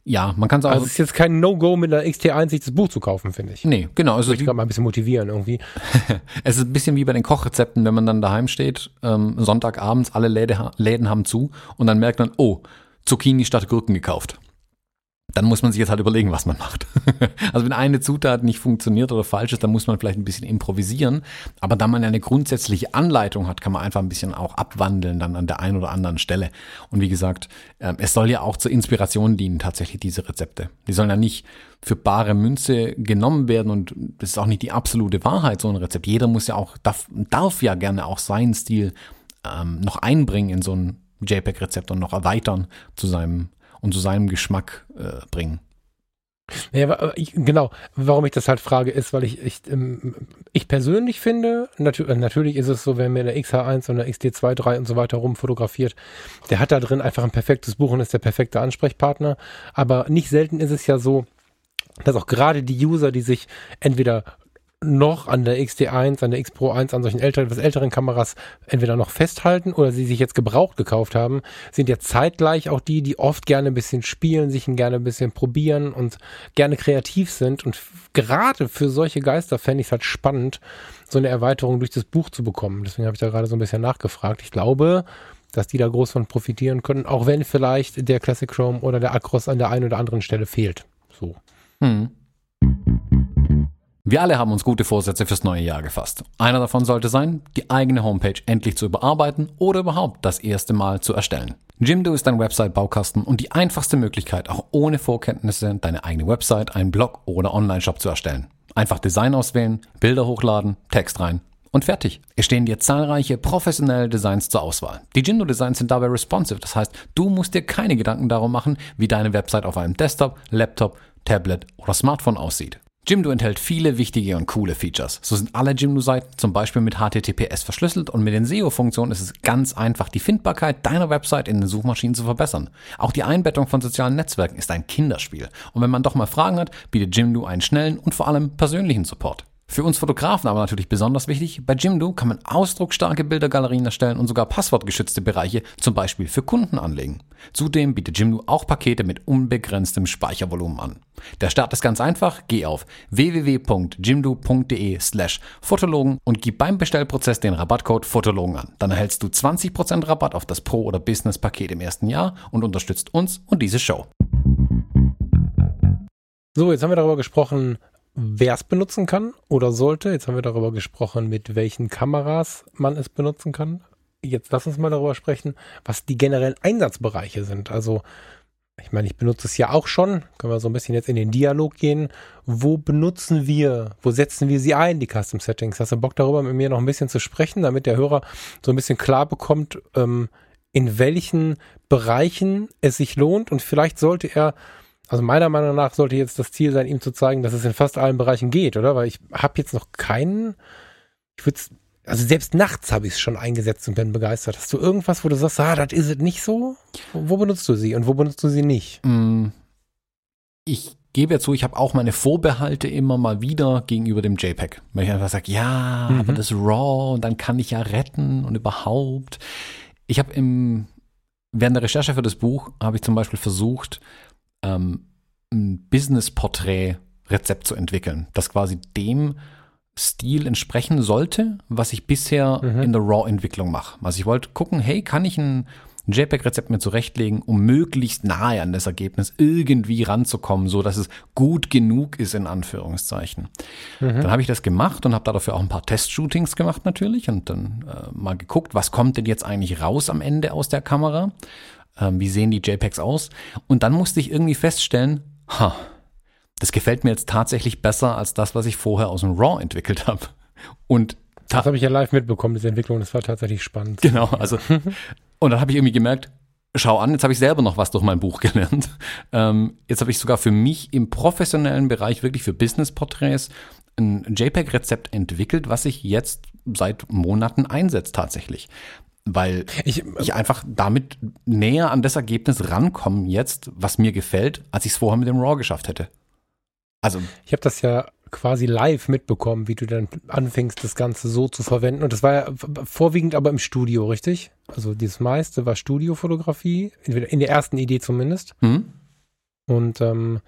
Ja, man kann es auch. Also es ist jetzt kein No-Go mit der XT1 sich das Buch zu kaufen, finde ich. Nee, genau. Also ich kann mal ein bisschen motivieren irgendwie. <laughs> es ist ein bisschen wie bei den Kochrezepten, wenn man dann daheim steht, ähm, Sonntagabends, alle Läde, Läden haben zu und dann merkt man, oh, Zucchini statt Gurken gekauft dann muss man sich jetzt halt überlegen, was man macht. <laughs> also wenn eine Zutat nicht funktioniert oder falsch ist, dann muss man vielleicht ein bisschen improvisieren. Aber da man ja eine grundsätzliche Anleitung hat, kann man einfach ein bisschen auch abwandeln dann an der einen oder anderen Stelle. Und wie gesagt, ähm, es soll ja auch zur Inspiration dienen, tatsächlich diese Rezepte. Die sollen ja nicht für bare Münze genommen werden und das ist auch nicht die absolute Wahrheit, so ein Rezept. Jeder muss ja auch, darf, darf ja gerne auch seinen Stil ähm, noch einbringen in so ein JPEG-Rezept und noch erweitern zu seinem und zu seinem Geschmack äh, bringen. Ja, ich, genau. Warum ich das halt frage, ist, weil ich, ich, ähm, ich persönlich finde, natür äh, natürlich ist es so, wenn mir der XH1 und der XD2, 3 und so weiter rumfotografiert, der hat da drin einfach ein perfektes Buch und ist der perfekte Ansprechpartner. Aber nicht selten ist es ja so, dass auch gerade die User, die sich entweder noch an der XT1, an der X Pro 1, an solchen älteren, etwas älteren Kameras entweder noch festhalten oder sie sich jetzt gebraucht gekauft haben, sind ja zeitgleich auch die, die oft gerne ein bisschen spielen, sich gerne ein bisschen probieren und gerne kreativ sind. Und gerade für solche Geister fände ich es halt spannend, so eine Erweiterung durch das Buch zu bekommen. Deswegen habe ich da gerade so ein bisschen nachgefragt. Ich glaube, dass die da groß von profitieren können, auch wenn vielleicht der Classic Chrome oder der Acros an der einen oder anderen Stelle fehlt. So. Hm. Wir alle haben uns gute Vorsätze fürs neue Jahr gefasst. Einer davon sollte sein, die eigene Homepage endlich zu überarbeiten oder überhaupt das erste Mal zu erstellen. Jimdo ist dein Website-Baukasten und die einfachste Möglichkeit, auch ohne Vorkenntnisse deine eigene Website, einen Blog oder Online-Shop zu erstellen. Einfach Design auswählen, Bilder hochladen, Text rein und fertig. Es stehen dir zahlreiche professionelle Designs zur Auswahl. Die Jimdo Designs sind dabei responsive, das heißt, du musst dir keine Gedanken darum machen, wie deine Website auf einem Desktop, Laptop, Tablet oder Smartphone aussieht. Jimdo enthält viele wichtige und coole Features. So sind alle Jimdo-Seiten zum Beispiel mit HTTPS verschlüsselt und mit den SEO-Funktionen ist es ganz einfach, die Findbarkeit deiner Website in den Suchmaschinen zu verbessern. Auch die Einbettung von sozialen Netzwerken ist ein Kinderspiel. Und wenn man doch mal Fragen hat, bietet Jimdo einen schnellen und vor allem persönlichen Support. Für uns Fotografen aber natürlich besonders wichtig, bei Jimdo kann man ausdrucksstarke Bildergalerien erstellen und sogar passwortgeschützte Bereiche, zum Beispiel für Kunden anlegen. Zudem bietet Jimdo auch Pakete mit unbegrenztem Speichervolumen an. Der Start ist ganz einfach, geh auf www.jimdo.de slash Fotologen und gib beim Bestellprozess den Rabattcode Fotologen an. Dann erhältst du 20% Rabatt auf das Pro- oder Business-Paket im ersten Jahr und unterstützt uns und diese Show. So, jetzt haben wir darüber gesprochen, wer es benutzen kann oder sollte. Jetzt haben wir darüber gesprochen, mit welchen Kameras man es benutzen kann. Jetzt lass uns mal darüber sprechen, was die generellen Einsatzbereiche sind. Also, ich meine, ich benutze es ja auch schon. Können wir so ein bisschen jetzt in den Dialog gehen. Wo benutzen wir, wo setzen wir sie ein, die Custom Settings? Hast du Bock darüber mit mir noch ein bisschen zu sprechen, damit der Hörer so ein bisschen klar bekommt, ähm, in welchen Bereichen es sich lohnt und vielleicht sollte er also meiner Meinung nach sollte jetzt das Ziel sein, ihm zu zeigen, dass es in fast allen Bereichen geht, oder? Weil ich habe jetzt noch keinen, ich würde also selbst nachts habe ich es schon eingesetzt und bin begeistert. Hast du irgendwas, wo du sagst, ah, das ist es nicht so? Wo, benutzt du sie und wo benutzt du sie nicht? Mm, ich gebe ja zu, ich habe auch meine Vorbehalte immer mal wieder gegenüber dem JPEG. Weil ich einfach sage, ja, mhm. aber das RAW und dann kann ich ja retten und überhaupt. Ich habe im während der Recherche für das Buch habe ich zum Beispiel versucht, ähm, ein Business-Porträt-Rezept zu entwickeln, das quasi dem Stil entsprechen sollte, was ich bisher mhm. in der RAW-Entwicklung mache. Also ich wollte gucken, hey, kann ich ein JPEG-Rezept mir zurechtlegen, um möglichst nahe an das Ergebnis irgendwie ranzukommen, so dass es gut genug ist, in Anführungszeichen. Mhm. Dann habe ich das gemacht und habe dafür auch ein paar Testshootings gemacht natürlich und dann äh, mal geguckt, was kommt denn jetzt eigentlich raus am Ende aus der Kamera ähm, wie sehen die JPEGs aus. Und dann musste ich irgendwie feststellen, ha, das gefällt mir jetzt tatsächlich besser als das, was ich vorher aus dem RAW entwickelt <laughs> habe. Und das habe ich ja live mitbekommen, diese Entwicklung, das war tatsächlich spannend. Genau, also <laughs> und dann habe ich irgendwie gemerkt, schau an, jetzt habe ich selber noch was durch mein Buch gelernt. <laughs> Ähm, jetzt habe ich sogar für mich im professionellen Bereich, wirklich für Business-Porträts, ein JPEG-Rezept entwickelt, was ich jetzt seit Monaten einsetzt tatsächlich weil ich, ich einfach damit näher an das Ergebnis rankomme jetzt, was mir gefällt, als ich es vorher mit dem Raw geschafft hätte. Also ich habe das ja quasi live mitbekommen, wie du dann anfängst, das Ganze so zu verwenden. Und das war ja vorwiegend aber im Studio, richtig? Also dieses meiste war Studiofotografie, in der ersten Idee zumindest. Mhm. Und ähm,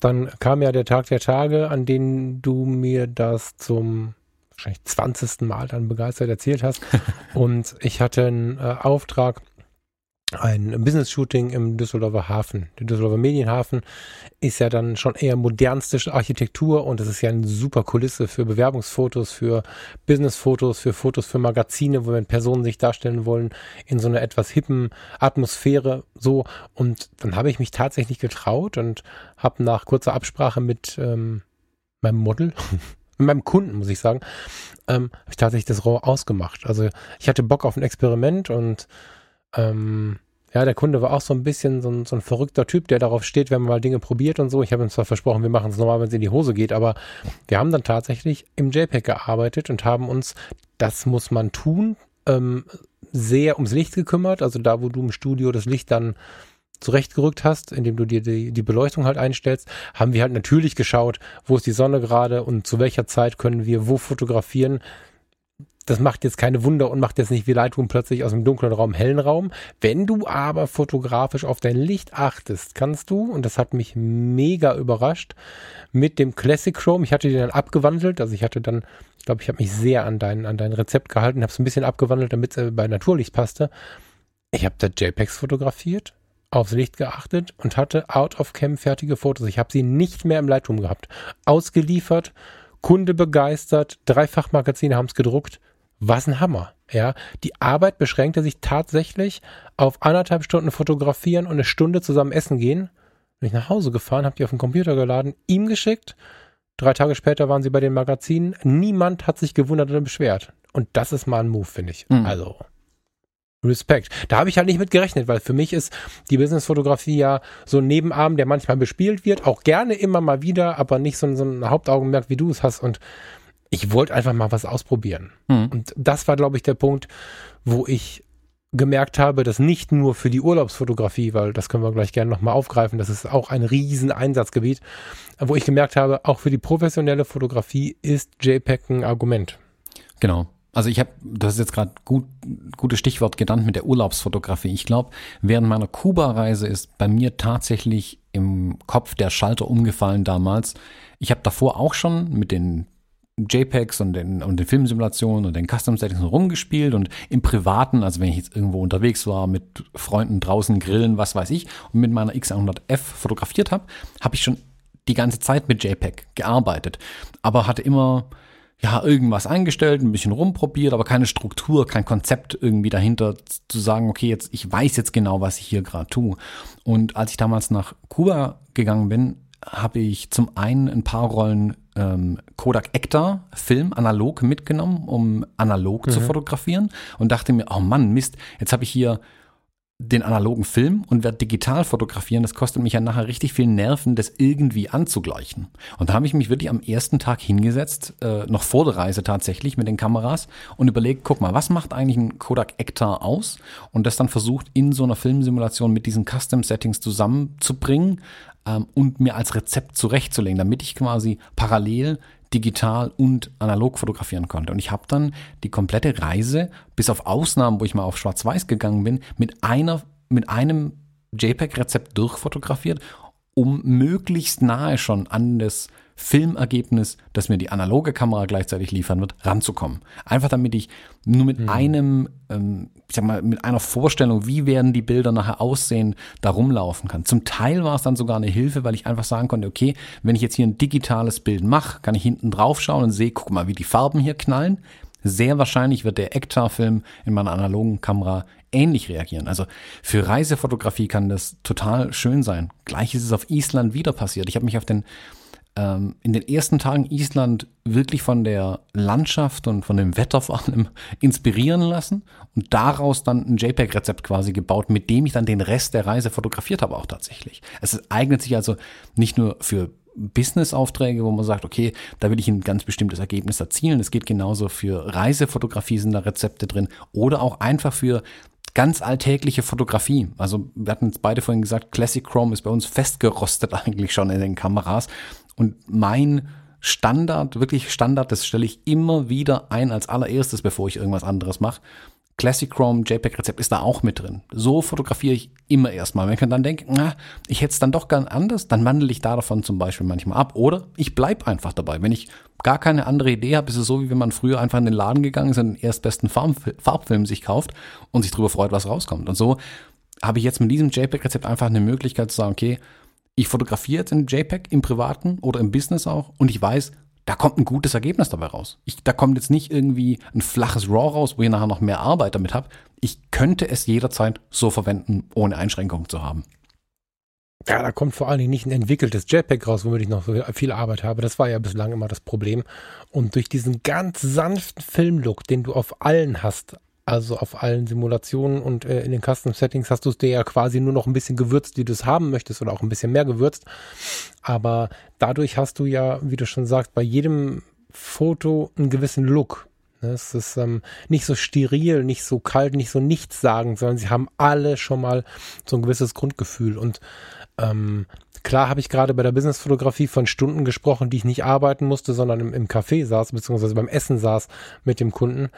dann kam ja der Tag der Tage, an denen du mir das zum wahrscheinlich 20. Mal dann begeistert erzählt hast. <laughs> Und ich hatte einen äh, Auftrag, ein Business-Shooting im Düsseldorfer Hafen. Der Düsseldorfer Medienhafen ist ja dann schon eher modernste Architektur und es ist ja eine super Kulisse für Bewerbungsfotos, für Business-Fotos, für Fotos für Magazine, wo wenn Personen sich darstellen wollen in so einer etwas hippen Atmosphäre so. Und dann habe ich mich tatsächlich getraut und habe nach kurzer Absprache mit ähm, meinem Model <laughs> mit meinem Kunden, muss ich sagen, ähm, habe ich tatsächlich das Rohr ausgemacht. Also ich hatte Bock auf ein Experiment und ähm, ja, der Kunde war auch so ein bisschen so ein, so ein verrückter Typ, der darauf steht, wenn man mal Dinge probiert und so. Ich habe ihm zwar versprochen, wir machen es normal, wenn es in die Hose geht, aber wir haben dann tatsächlich im JPEG gearbeitet und haben uns, das muss man tun, ähm, sehr ums Licht gekümmert. Also da, wo du im Studio das Licht dann zurechtgerückt hast, indem du dir die, die Beleuchtung halt einstellst, haben wir halt natürlich geschaut, wo ist die Sonne gerade und zu welcher Zeit können wir wo fotografieren. Das macht jetzt keine Wunder und macht jetzt nicht wie Lightroom plötzlich aus dem dunklen Raum hellen Raum. Wenn du aber fotografisch auf dein Licht achtest, kannst du, und das hat mich mega überrascht, mit dem Classic Chrome, ich hatte den dann abgewandelt, also ich hatte dann, ich glaube, ich habe mich sehr an dein, an dein Rezept gehalten, habe es ein bisschen abgewandelt, damit es bei Naturlicht passte. Ich habe da JPEGs fotografiert, aufs Licht geachtet und hatte out-of-cam fertige Fotos. Ich habe sie nicht mehr im Lightroom gehabt. Ausgeliefert, Kunde begeistert, Dreifachmagazine haben es gedruckt. Was ein Hammer. Ja, die Arbeit beschränkte sich tatsächlich auf anderthalb Stunden fotografieren und eine Stunde zusammen essen gehen. Bin ich nach Hause gefahren, habe die auf den Computer geladen, ihm geschickt. Drei Tage später waren sie bei den Magazinen. Niemand hat sich gewundert oder beschwert. Und das ist mal ein Move, finde ich. Mhm. Also, Respekt. Da habe ich halt nicht mit gerechnet, weil für mich ist die Businessfotografie ja so ein Nebenarm, der manchmal bespielt wird, auch gerne immer mal wieder, aber nicht so, so ein Hauptaugenmerk, wie du es hast. Und ich wollte einfach mal was ausprobieren. Mhm. Und das war, glaube ich, der Punkt, wo ich gemerkt habe, dass nicht nur für die Urlaubsfotografie, weil das können wir gleich gerne nochmal aufgreifen, das ist auch ein riesen Einsatzgebiet, wo ich gemerkt habe, auch für die professionelle Fotografie ist JPEG ein Argument. Genau. Also ich habe, das ist jetzt gerade gut, gutes Stichwort genannt mit der Urlaubsfotografie. Ich glaube, während meiner Kuba-Reise ist bei mir tatsächlich im Kopf der Schalter umgefallen damals. Ich habe davor auch schon mit den JPEGs und den, und den Filmsimulationen und den Custom Settings rumgespielt und im Privaten, also wenn ich jetzt irgendwo unterwegs war, mit Freunden draußen grillen, was weiß ich, und mit meiner X100F fotografiert habe, habe ich schon die ganze Zeit mit JPEG gearbeitet, aber hatte immer ja, irgendwas eingestellt, ein bisschen rumprobiert, aber keine Struktur, kein Konzept irgendwie dahinter zu sagen, okay, jetzt, ich weiß jetzt genau, was ich hier gerade tue. Und als ich damals nach Kuba gegangen bin, habe ich zum einen ein paar Rollen ähm, Kodak Ektar Film analog mitgenommen, um analog mhm. zu fotografieren und dachte mir, oh Mann, Mist, jetzt habe ich hier den analogen Film und werde digital fotografieren, das kostet mich ja nachher richtig viel Nerven, das irgendwie anzugleichen. Und da habe ich mich wirklich am ersten Tag hingesetzt, äh, noch vor der Reise tatsächlich mit den Kameras und überlegt, guck mal, was macht eigentlich ein Kodak Ektar aus? Und das dann versucht in so einer Filmsimulation mit diesen Custom Settings zusammenzubringen ähm, und mir als Rezept zurechtzulegen, damit ich quasi parallel digital und analog fotografieren konnte. Und ich habe dann die komplette Reise, bis auf Ausnahmen, wo ich mal auf Schwarz-Weiß gegangen bin, mit einer, mit einem JPEG-Rezept durchfotografiert, um möglichst nahe schon an das Filmergebnis, das mir die analoge Kamera gleichzeitig liefern wird, ranzukommen. Einfach damit ich nur mit mhm. einem, ähm, ich sag mal, mit einer Vorstellung, wie werden die Bilder nachher aussehen, da rumlaufen kann. Zum Teil war es dann sogar eine Hilfe, weil ich einfach sagen konnte, okay, wenn ich jetzt hier ein digitales Bild mache, kann ich hinten drauf schauen und sehe, guck mal, wie die Farben hier knallen. Sehr wahrscheinlich wird der Ektar-Film in meiner analogen Kamera ähnlich reagieren. Also für Reisefotografie kann das total schön sein. Gleich ist es auf Island wieder passiert. Ich habe mich auf den ähm, in den ersten Tagen Island wirklich von der Landschaft und von dem Wetter vor allem <laughs> inspirieren lassen und daraus dann ein JPEG-Rezept quasi gebaut, mit dem ich dann den Rest der Reise fotografiert habe auch tatsächlich. Es eignet sich also nicht nur für Business-Aufträge, wo man sagt, okay, da will ich ein ganz bestimmtes Ergebnis erzielen. Es geht genauso für Reisefotografie sind da Rezepte drin oder auch einfach für ganz alltägliche Fotografie. Also wir hatten jetzt beide vorhin gesagt, Classic Chrome ist bei uns festgerostet <laughs> eigentlich schon in den Kameras. Und mein Standard, wirklich Standard, das stelle ich immer wieder ein als allererstes, bevor ich irgendwas anderes mache. Classic Chrome JPEG-Rezept ist da auch mit drin. So fotografiere ich immer erstmal. Wenn ich dann denke, na, ich hätte es dann doch gern anders, dann wandle ich da davon zum Beispiel manchmal ab. Oder ich bleibe einfach dabei. Wenn ich gar keine andere Idee habe, ist es so, wie wenn man früher einfach in den Laden gegangen ist und den erstbesten Farbfilm sich kauft und sich darüber freut, was rauskommt. Und so habe ich jetzt mit diesem JPEG-Rezept einfach eine Möglichkeit zu sagen, okay, ich fotografiere jetzt in JPEG im Privaten oder im Business auch und ich weiß, da kommt ein gutes Ergebnis dabei raus. Ich, da kommt jetzt nicht irgendwie ein flaches RAW raus, wo ich nachher noch mehr Arbeit damit habe. Ich könnte es jederzeit so verwenden, ohne Einschränkungen zu haben. Ja, da kommt vor allen Dingen nicht ein entwickeltes JPEG raus, womit ich noch so viel Arbeit habe. Das war ja bislang immer das Problem. Und durch diesen ganz sanften Filmlook, den du auf allen hast, also auf allen Simulationen und äh, in den Custom Settings hast du es dir ja quasi nur noch ein bisschen gewürzt, wie du es haben möchtest oder auch ein bisschen mehr gewürzt. Aber dadurch hast du ja, wie du schon sagst, bei jedem Foto einen gewissen Look. Ne, es ist ähm, nicht so steril, nicht so kalt, nicht so nichtssagend, sondern sie haben alle schon mal so ein gewisses Grundgefühl. Und ähm, klar habe ich gerade bei der Businessfotografie von Stunden gesprochen, die ich nicht arbeiten musste, sondern im, im Café saß, beziehungsweise beim Essen saß mit dem Kunden.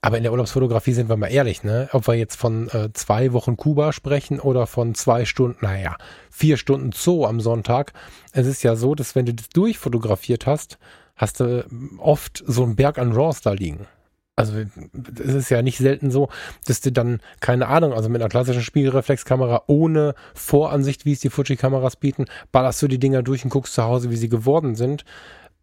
Aber in der Urlaubsfotografie sind wir mal ehrlich, ne? Ob wir jetzt von äh, zwei Wochen Kuba sprechen oder von zwei Stunden, naja, vier Stunden Zoo am Sonntag. Es ist ja so, dass wenn du das durchfotografiert hast, hast du oft so einen Berg an RAWs da liegen. Also es ist ja nicht selten so, dass du dann, keine Ahnung, also mit einer klassischen Spiegelreflexkamera ohne Voransicht, wie es die Fuji-Kameras bieten, ballerst du die Dinger durch und guckst zu Hause, wie sie geworden sind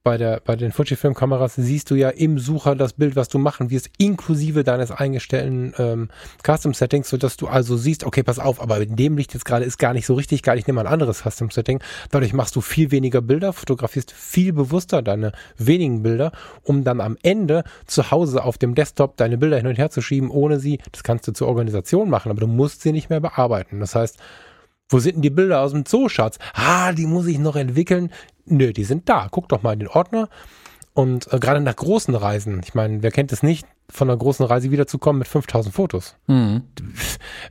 bei, der, bei den Fujifilm-Kameras siehst du ja im Sucher das Bild, was du machen wirst, inklusive deines eingestellten ähm, Custom-Settings, sodass du also siehst, okay, pass auf, aber in dem Licht jetzt gerade ist gar nicht so richtig geil, ich nehme ein anderes Custom-Setting. Dadurch machst du viel weniger Bilder, fotografierst viel bewusster deine wenigen Bilder, um dann am Ende zu Hause auf dem Desktop deine Bilder hin und her zu schieben, ohne sie, das kannst du zur Organisation machen, aber du musst sie nicht mehr bearbeiten. Das heißt, wo sind denn die Bilder aus dem Zoo, Schatz? Ah, die muss ich noch entwickeln. Nö, die sind da. Guck doch mal in den Ordner. Und äh, gerade nach großen Reisen, ich meine, wer kennt es nicht, von einer großen Reise wiederzukommen mit 5000 Fotos. Mhm.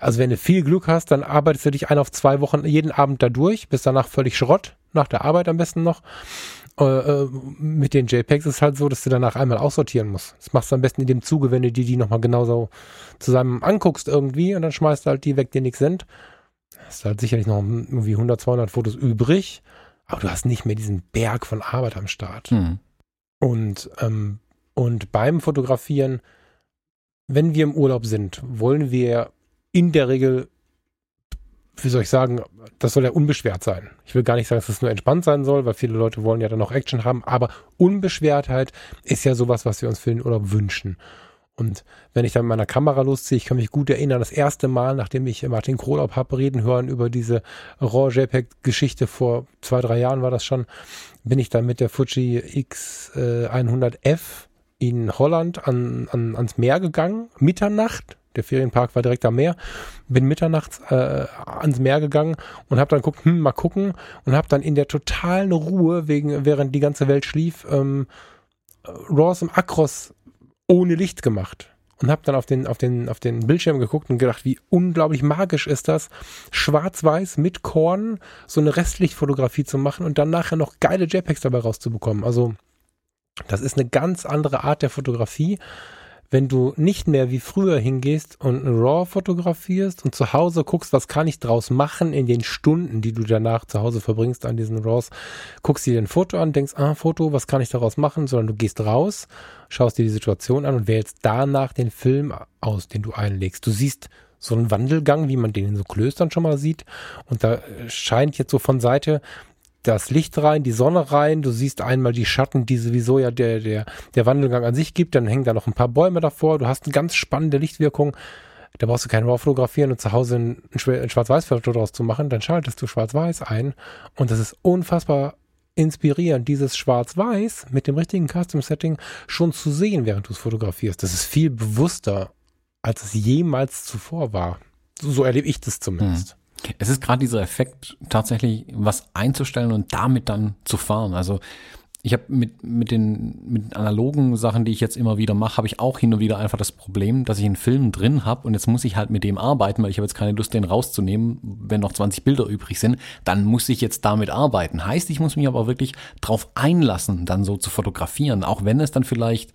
Also wenn du viel Glück hast, dann arbeitest du dich ein auf zwei Wochen jeden Abend da durch, bist danach völlig Schrott, nach der Arbeit am besten noch. Äh, äh, mit den JPEGs ist es halt so, dass du danach einmal aussortieren musst. Das machst du am besten in dem Zuge, wenn du dir die nochmal genauso zusammen anguckst irgendwie und dann schmeißt du halt die weg, die nichts sind. Hast halt sicherlich noch irgendwie 100, 200 Fotos übrig aber du hast nicht mehr diesen Berg von Arbeit am Start. Mhm. Und, ähm, und beim Fotografieren, wenn wir im Urlaub sind, wollen wir in der Regel, wie soll ich sagen, das soll ja unbeschwert sein. Ich will gar nicht sagen, dass es das nur entspannt sein soll, weil viele Leute wollen ja dann auch Action haben, aber Unbeschwertheit ist ja sowas, was wir uns für den Urlaub wünschen. Und wenn ich dann mit meiner Kamera losziehe, ich kann mich gut erinnern, das erste Mal, nachdem ich Martin Krolop habe reden hören über diese RAW JPEG-Geschichte vor zwei, drei Jahren war das schon, bin ich dann mit der Fuji X100F in Holland an, an, ans Meer gegangen, Mitternacht. Der Ferienpark war direkt am Meer. Bin mitternachts äh, ans Meer gegangen und habe dann geguckt, hm, mal gucken und habe dann in der totalen Ruhe, wegen, während die ganze Welt schlief, ähm, RAWs im Akros ohne Licht gemacht und habe dann auf den, auf, den, auf den Bildschirm geguckt und gedacht, wie unglaublich magisch ist das, schwarz-weiß mit Korn so eine Restlichtfotografie zu machen und dann nachher noch geile JPEGs dabei rauszubekommen. Also das ist eine ganz andere Art der Fotografie wenn du nicht mehr wie früher hingehst und ein RAW fotografierst und zu Hause guckst, was kann ich draus machen in den Stunden, die du danach zu Hause verbringst an diesen RAWs, guckst dir ein Foto an, denkst, ah, Foto, was kann ich daraus machen, sondern du gehst raus, schaust dir die Situation an und wählst danach den Film aus, den du einlegst. Du siehst so einen Wandelgang, wie man den in so Klöstern schon mal sieht. Und da scheint jetzt so von Seite das Licht rein, die Sonne rein, du siehst einmal die Schatten, die sowieso ja der, der, der Wandelgang an sich gibt, dann hängen da noch ein paar Bäume davor, du hast eine ganz spannende Lichtwirkung. Da brauchst du kein RAW fotografieren und zu Hause ein, ein Schwarz-Weiß-Foto draus zu machen, dann schaltest du Schwarz-Weiß ein und das ist unfassbar inspirierend, dieses Schwarz-Weiß mit dem richtigen Custom-Setting schon zu sehen, während du es fotografierst. Das ist viel bewusster, als es jemals zuvor war. So, so erlebe ich das zumindest. Hm. Es ist gerade dieser Effekt, tatsächlich was einzustellen und damit dann zu fahren. Also ich habe mit, mit, den, mit analogen Sachen, die ich jetzt immer wieder mache, habe ich auch hin und wieder einfach das Problem, dass ich einen Film drin habe und jetzt muss ich halt mit dem arbeiten, weil ich habe jetzt keine Lust, den rauszunehmen, wenn noch 20 Bilder übrig sind, dann muss ich jetzt damit arbeiten. Heißt, ich muss mich aber wirklich drauf einlassen, dann so zu fotografieren, auch wenn es dann vielleicht,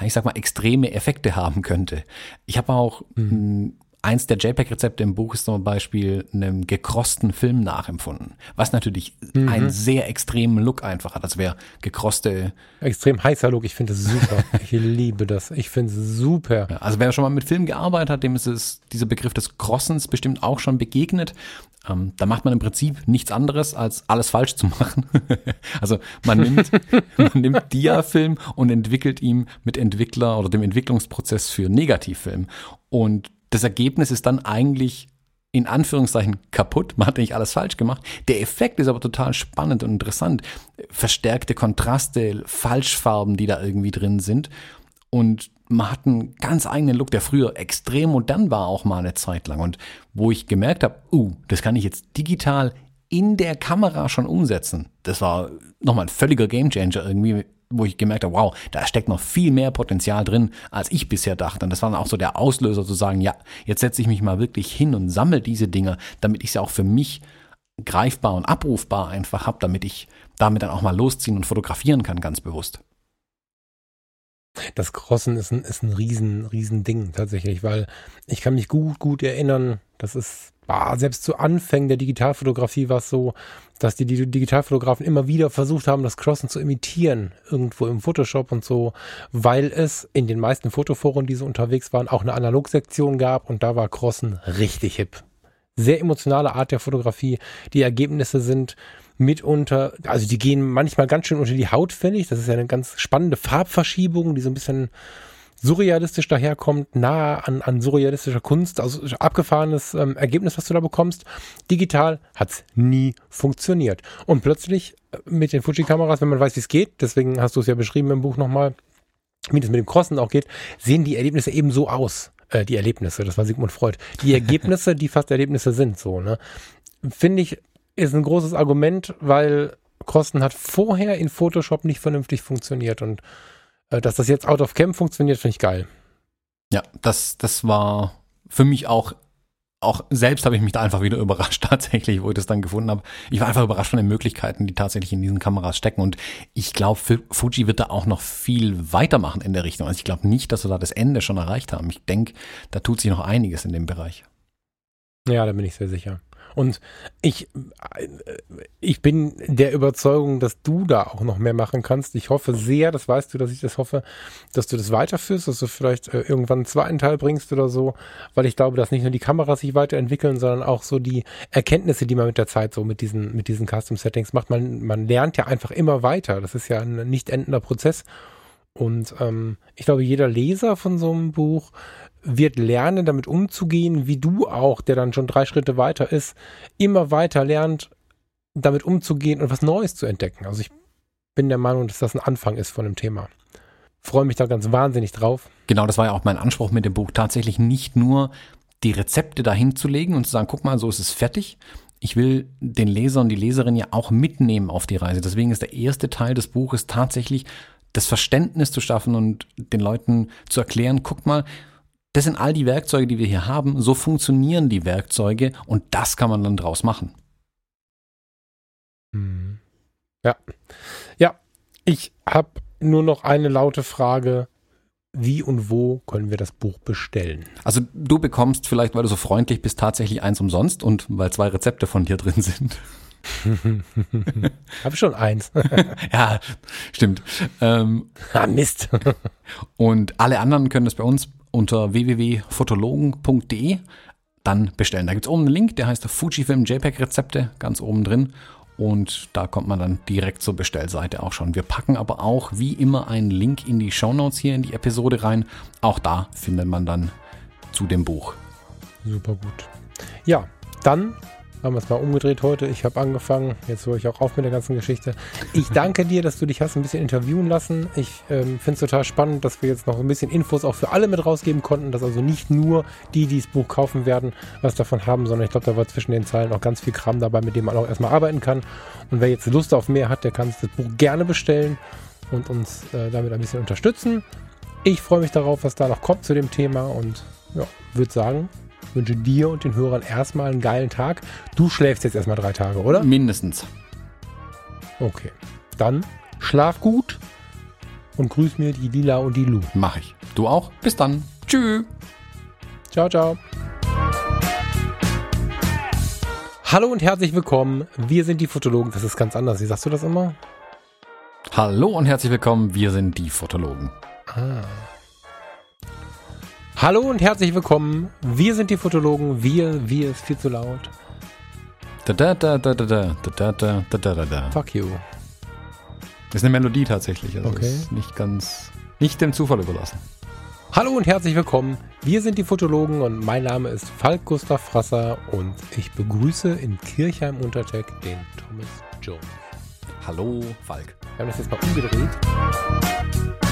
ich sag mal, extreme Effekte haben könnte. Ich habe auch mhm eins der JPEG-Rezepte im Buch ist zum Beispiel einem gekrosten Film nachempfunden, was natürlich mhm. einen sehr extremen Look einfach hat, als wäre gekroste. Extrem heißer Look, ich finde das super. <laughs> ich liebe das. Ich finde es super. Ja, also wer schon mal mit Film gearbeitet hat, dem ist es dieser Begriff des Krossens bestimmt auch schon begegnet. Ähm, da macht man im Prinzip nichts anderes, als alles falsch zu machen. <laughs> also man nimmt, <laughs> man nimmt Dia-Film und entwickelt ihn mit Entwickler oder dem Entwicklungsprozess für Negativfilm. Und das Ergebnis ist dann eigentlich in Anführungszeichen kaputt. Man hat nicht alles falsch gemacht. Der Effekt ist aber total spannend und interessant. Verstärkte Kontraste, Falschfarben, die da irgendwie drin sind. Und man hat einen ganz eigenen Look, der früher extrem modern war, auch mal eine Zeit lang. Und wo ich gemerkt habe, uh, das kann ich jetzt digital in der Kamera schon umsetzen. Das war nochmal ein völliger Gamechanger irgendwie wo ich gemerkt habe, wow, da steckt noch viel mehr Potenzial drin, als ich bisher dachte. Und das war dann auch so der Auslöser zu sagen, ja, jetzt setze ich mich mal wirklich hin und sammle diese Dinge, damit ich sie auch für mich greifbar und abrufbar einfach habe, damit ich damit dann auch mal losziehen und fotografieren kann, ganz bewusst. Das Crossen ist ein, ist ein riesen, riesen Ding tatsächlich, weil ich kann mich gut, gut erinnern, das ist ah, selbst zu Anfängen der Digitalfotografie war es so, dass die, Digitalfotografen immer wieder versucht haben, das Crossen zu imitieren, irgendwo im Photoshop und so, weil es in den meisten Fotoforen, die so unterwegs waren, auch eine Analogsektion gab und da war Crossen richtig hip. Sehr emotionale Art der Fotografie. Die Ergebnisse sind mitunter, also die gehen manchmal ganz schön unter die Haut, finde ich. Das ist ja eine ganz spannende Farbverschiebung, die so ein bisschen surrealistisch daherkommt, nahe an, an surrealistischer Kunst, also abgefahrenes ähm, Ergebnis, was du da bekommst. Digital hat's nie funktioniert. Und plötzlich äh, mit den Fuji-Kameras, wenn man weiß, wie es geht, deswegen hast du es ja beschrieben im Buch nochmal, wie das mit dem Crossen auch geht, sehen die Erlebnisse eben so aus. Äh, die Erlebnisse, das war Sigmund Freud. Die Ergebnisse, die fast Erlebnisse sind, so, ne? Finde ich, ist ein großes Argument, weil Crossen hat vorher in Photoshop nicht vernünftig funktioniert und dass das jetzt out of cam funktioniert, finde ich geil. Ja, das, das war für mich auch, auch selbst habe ich mich da einfach wieder <laughs> überrascht, tatsächlich, wo ich das dann gefunden habe. Ich war einfach überrascht von den Möglichkeiten, die tatsächlich in diesen Kameras stecken. Und ich glaube, Fuji wird da auch noch viel weitermachen in der Richtung. Also ich glaube nicht, dass wir da das Ende schon erreicht haben. Ich denke, da tut sich noch einiges in dem Bereich. Ja, da bin ich sehr sicher. Und ich, ich bin der Überzeugung, dass du da auch noch mehr machen kannst. Ich hoffe sehr, das weißt du, dass ich das hoffe, dass du das weiterführst, dass du vielleicht äh, irgendwann einen zweiten Teil bringst oder so, weil ich glaube, dass nicht nur die Kameras sich weiterentwickeln, sondern auch so die Erkenntnisse, die man mit der Zeit so mit diesen, mit diesen Custom Settings macht. Man, man lernt ja einfach immer weiter. Das ist ja ein nicht endender Prozess. Und ähm, ich glaube, jeder Leser von so einem Buch wird lernen, damit umzugehen, wie du auch, der dann schon drei Schritte weiter ist, immer weiter lernt, damit umzugehen und was Neues zu entdecken. Also ich bin der Meinung, dass das ein Anfang ist von dem Thema. Freue mich da ganz wahnsinnig drauf. Genau, das war ja auch mein Anspruch mit dem Buch. Tatsächlich nicht nur die Rezepte dahin zu legen und zu sagen, guck mal, so ist es fertig. Ich will den Leser und die Leserin ja auch mitnehmen auf die Reise. Deswegen ist der erste Teil des Buches tatsächlich das Verständnis zu schaffen und den Leuten zu erklären, guck mal, das sind all die Werkzeuge, die wir hier haben. So funktionieren die Werkzeuge und das kann man dann draus machen. Hm. Ja. Ja, ich habe nur noch eine laute Frage. Wie und wo können wir das Buch bestellen? Also du bekommst vielleicht, weil du so freundlich bist, tatsächlich eins umsonst und weil zwei Rezepte von dir drin sind. <laughs> Habe schon eins. <laughs> ja, stimmt. Ähm, ah, Mist. <laughs> und alle anderen können das bei uns unter www.fotologen.de dann bestellen. Da gibt es oben einen Link, der heißt Fujifilm JPEG Rezepte, ganz oben drin. Und da kommt man dann direkt zur Bestellseite auch schon. Wir packen aber auch wie immer einen Link in die Show Notes hier in die Episode rein. Auch da findet man dann zu dem Buch. Super gut. Ja, dann haben wir es mal umgedreht heute. Ich habe angefangen. Jetzt höre ich auch auf mit der ganzen Geschichte. Ich danke dir, dass du dich hast ein bisschen interviewen lassen. Ich ähm, finde es total spannend, dass wir jetzt noch ein bisschen Infos auch für alle mit rausgeben konnten, dass also nicht nur die, die das Buch kaufen werden, was davon haben, sondern ich glaube, da war zwischen den Zeilen auch ganz viel Kram dabei, mit dem man auch erstmal arbeiten kann. Und wer jetzt Lust auf mehr hat, der kann das Buch gerne bestellen und uns äh, damit ein bisschen unterstützen. Ich freue mich darauf, was da noch kommt zu dem Thema und ja, würde sagen, wünsche dir und den Hörern erstmal einen geilen Tag. Du schläfst jetzt erstmal drei Tage, oder? Mindestens. Okay. Dann schlaf gut und grüß mir die Lila und die Lu. Mach ich. Du auch? Bis dann. Tschüss. Ciao, ciao. Hallo und herzlich willkommen. Wir sind die Fotologen. Das ist ganz anders. Wie sagst du das immer? Hallo und herzlich willkommen. Wir sind die Fotologen. Ah. Hallo und herzlich willkommen. Wir sind die Fotologen. Wir, wir ist viel zu laut. Da da da da da da da da da da da da. Fuck you. Ist eine Melodie tatsächlich. Also Okay. ist nicht ganz, nicht dem Zufall überlassen. Hallo und herzlich willkommen. Wir sind die Fotologen und mein Name ist Falk Gustav Frasser und ich begrüße in Kirchheim Untertech den Thomas Jones. Hallo, Falk. Wir haben das jetzt mal umgedreht.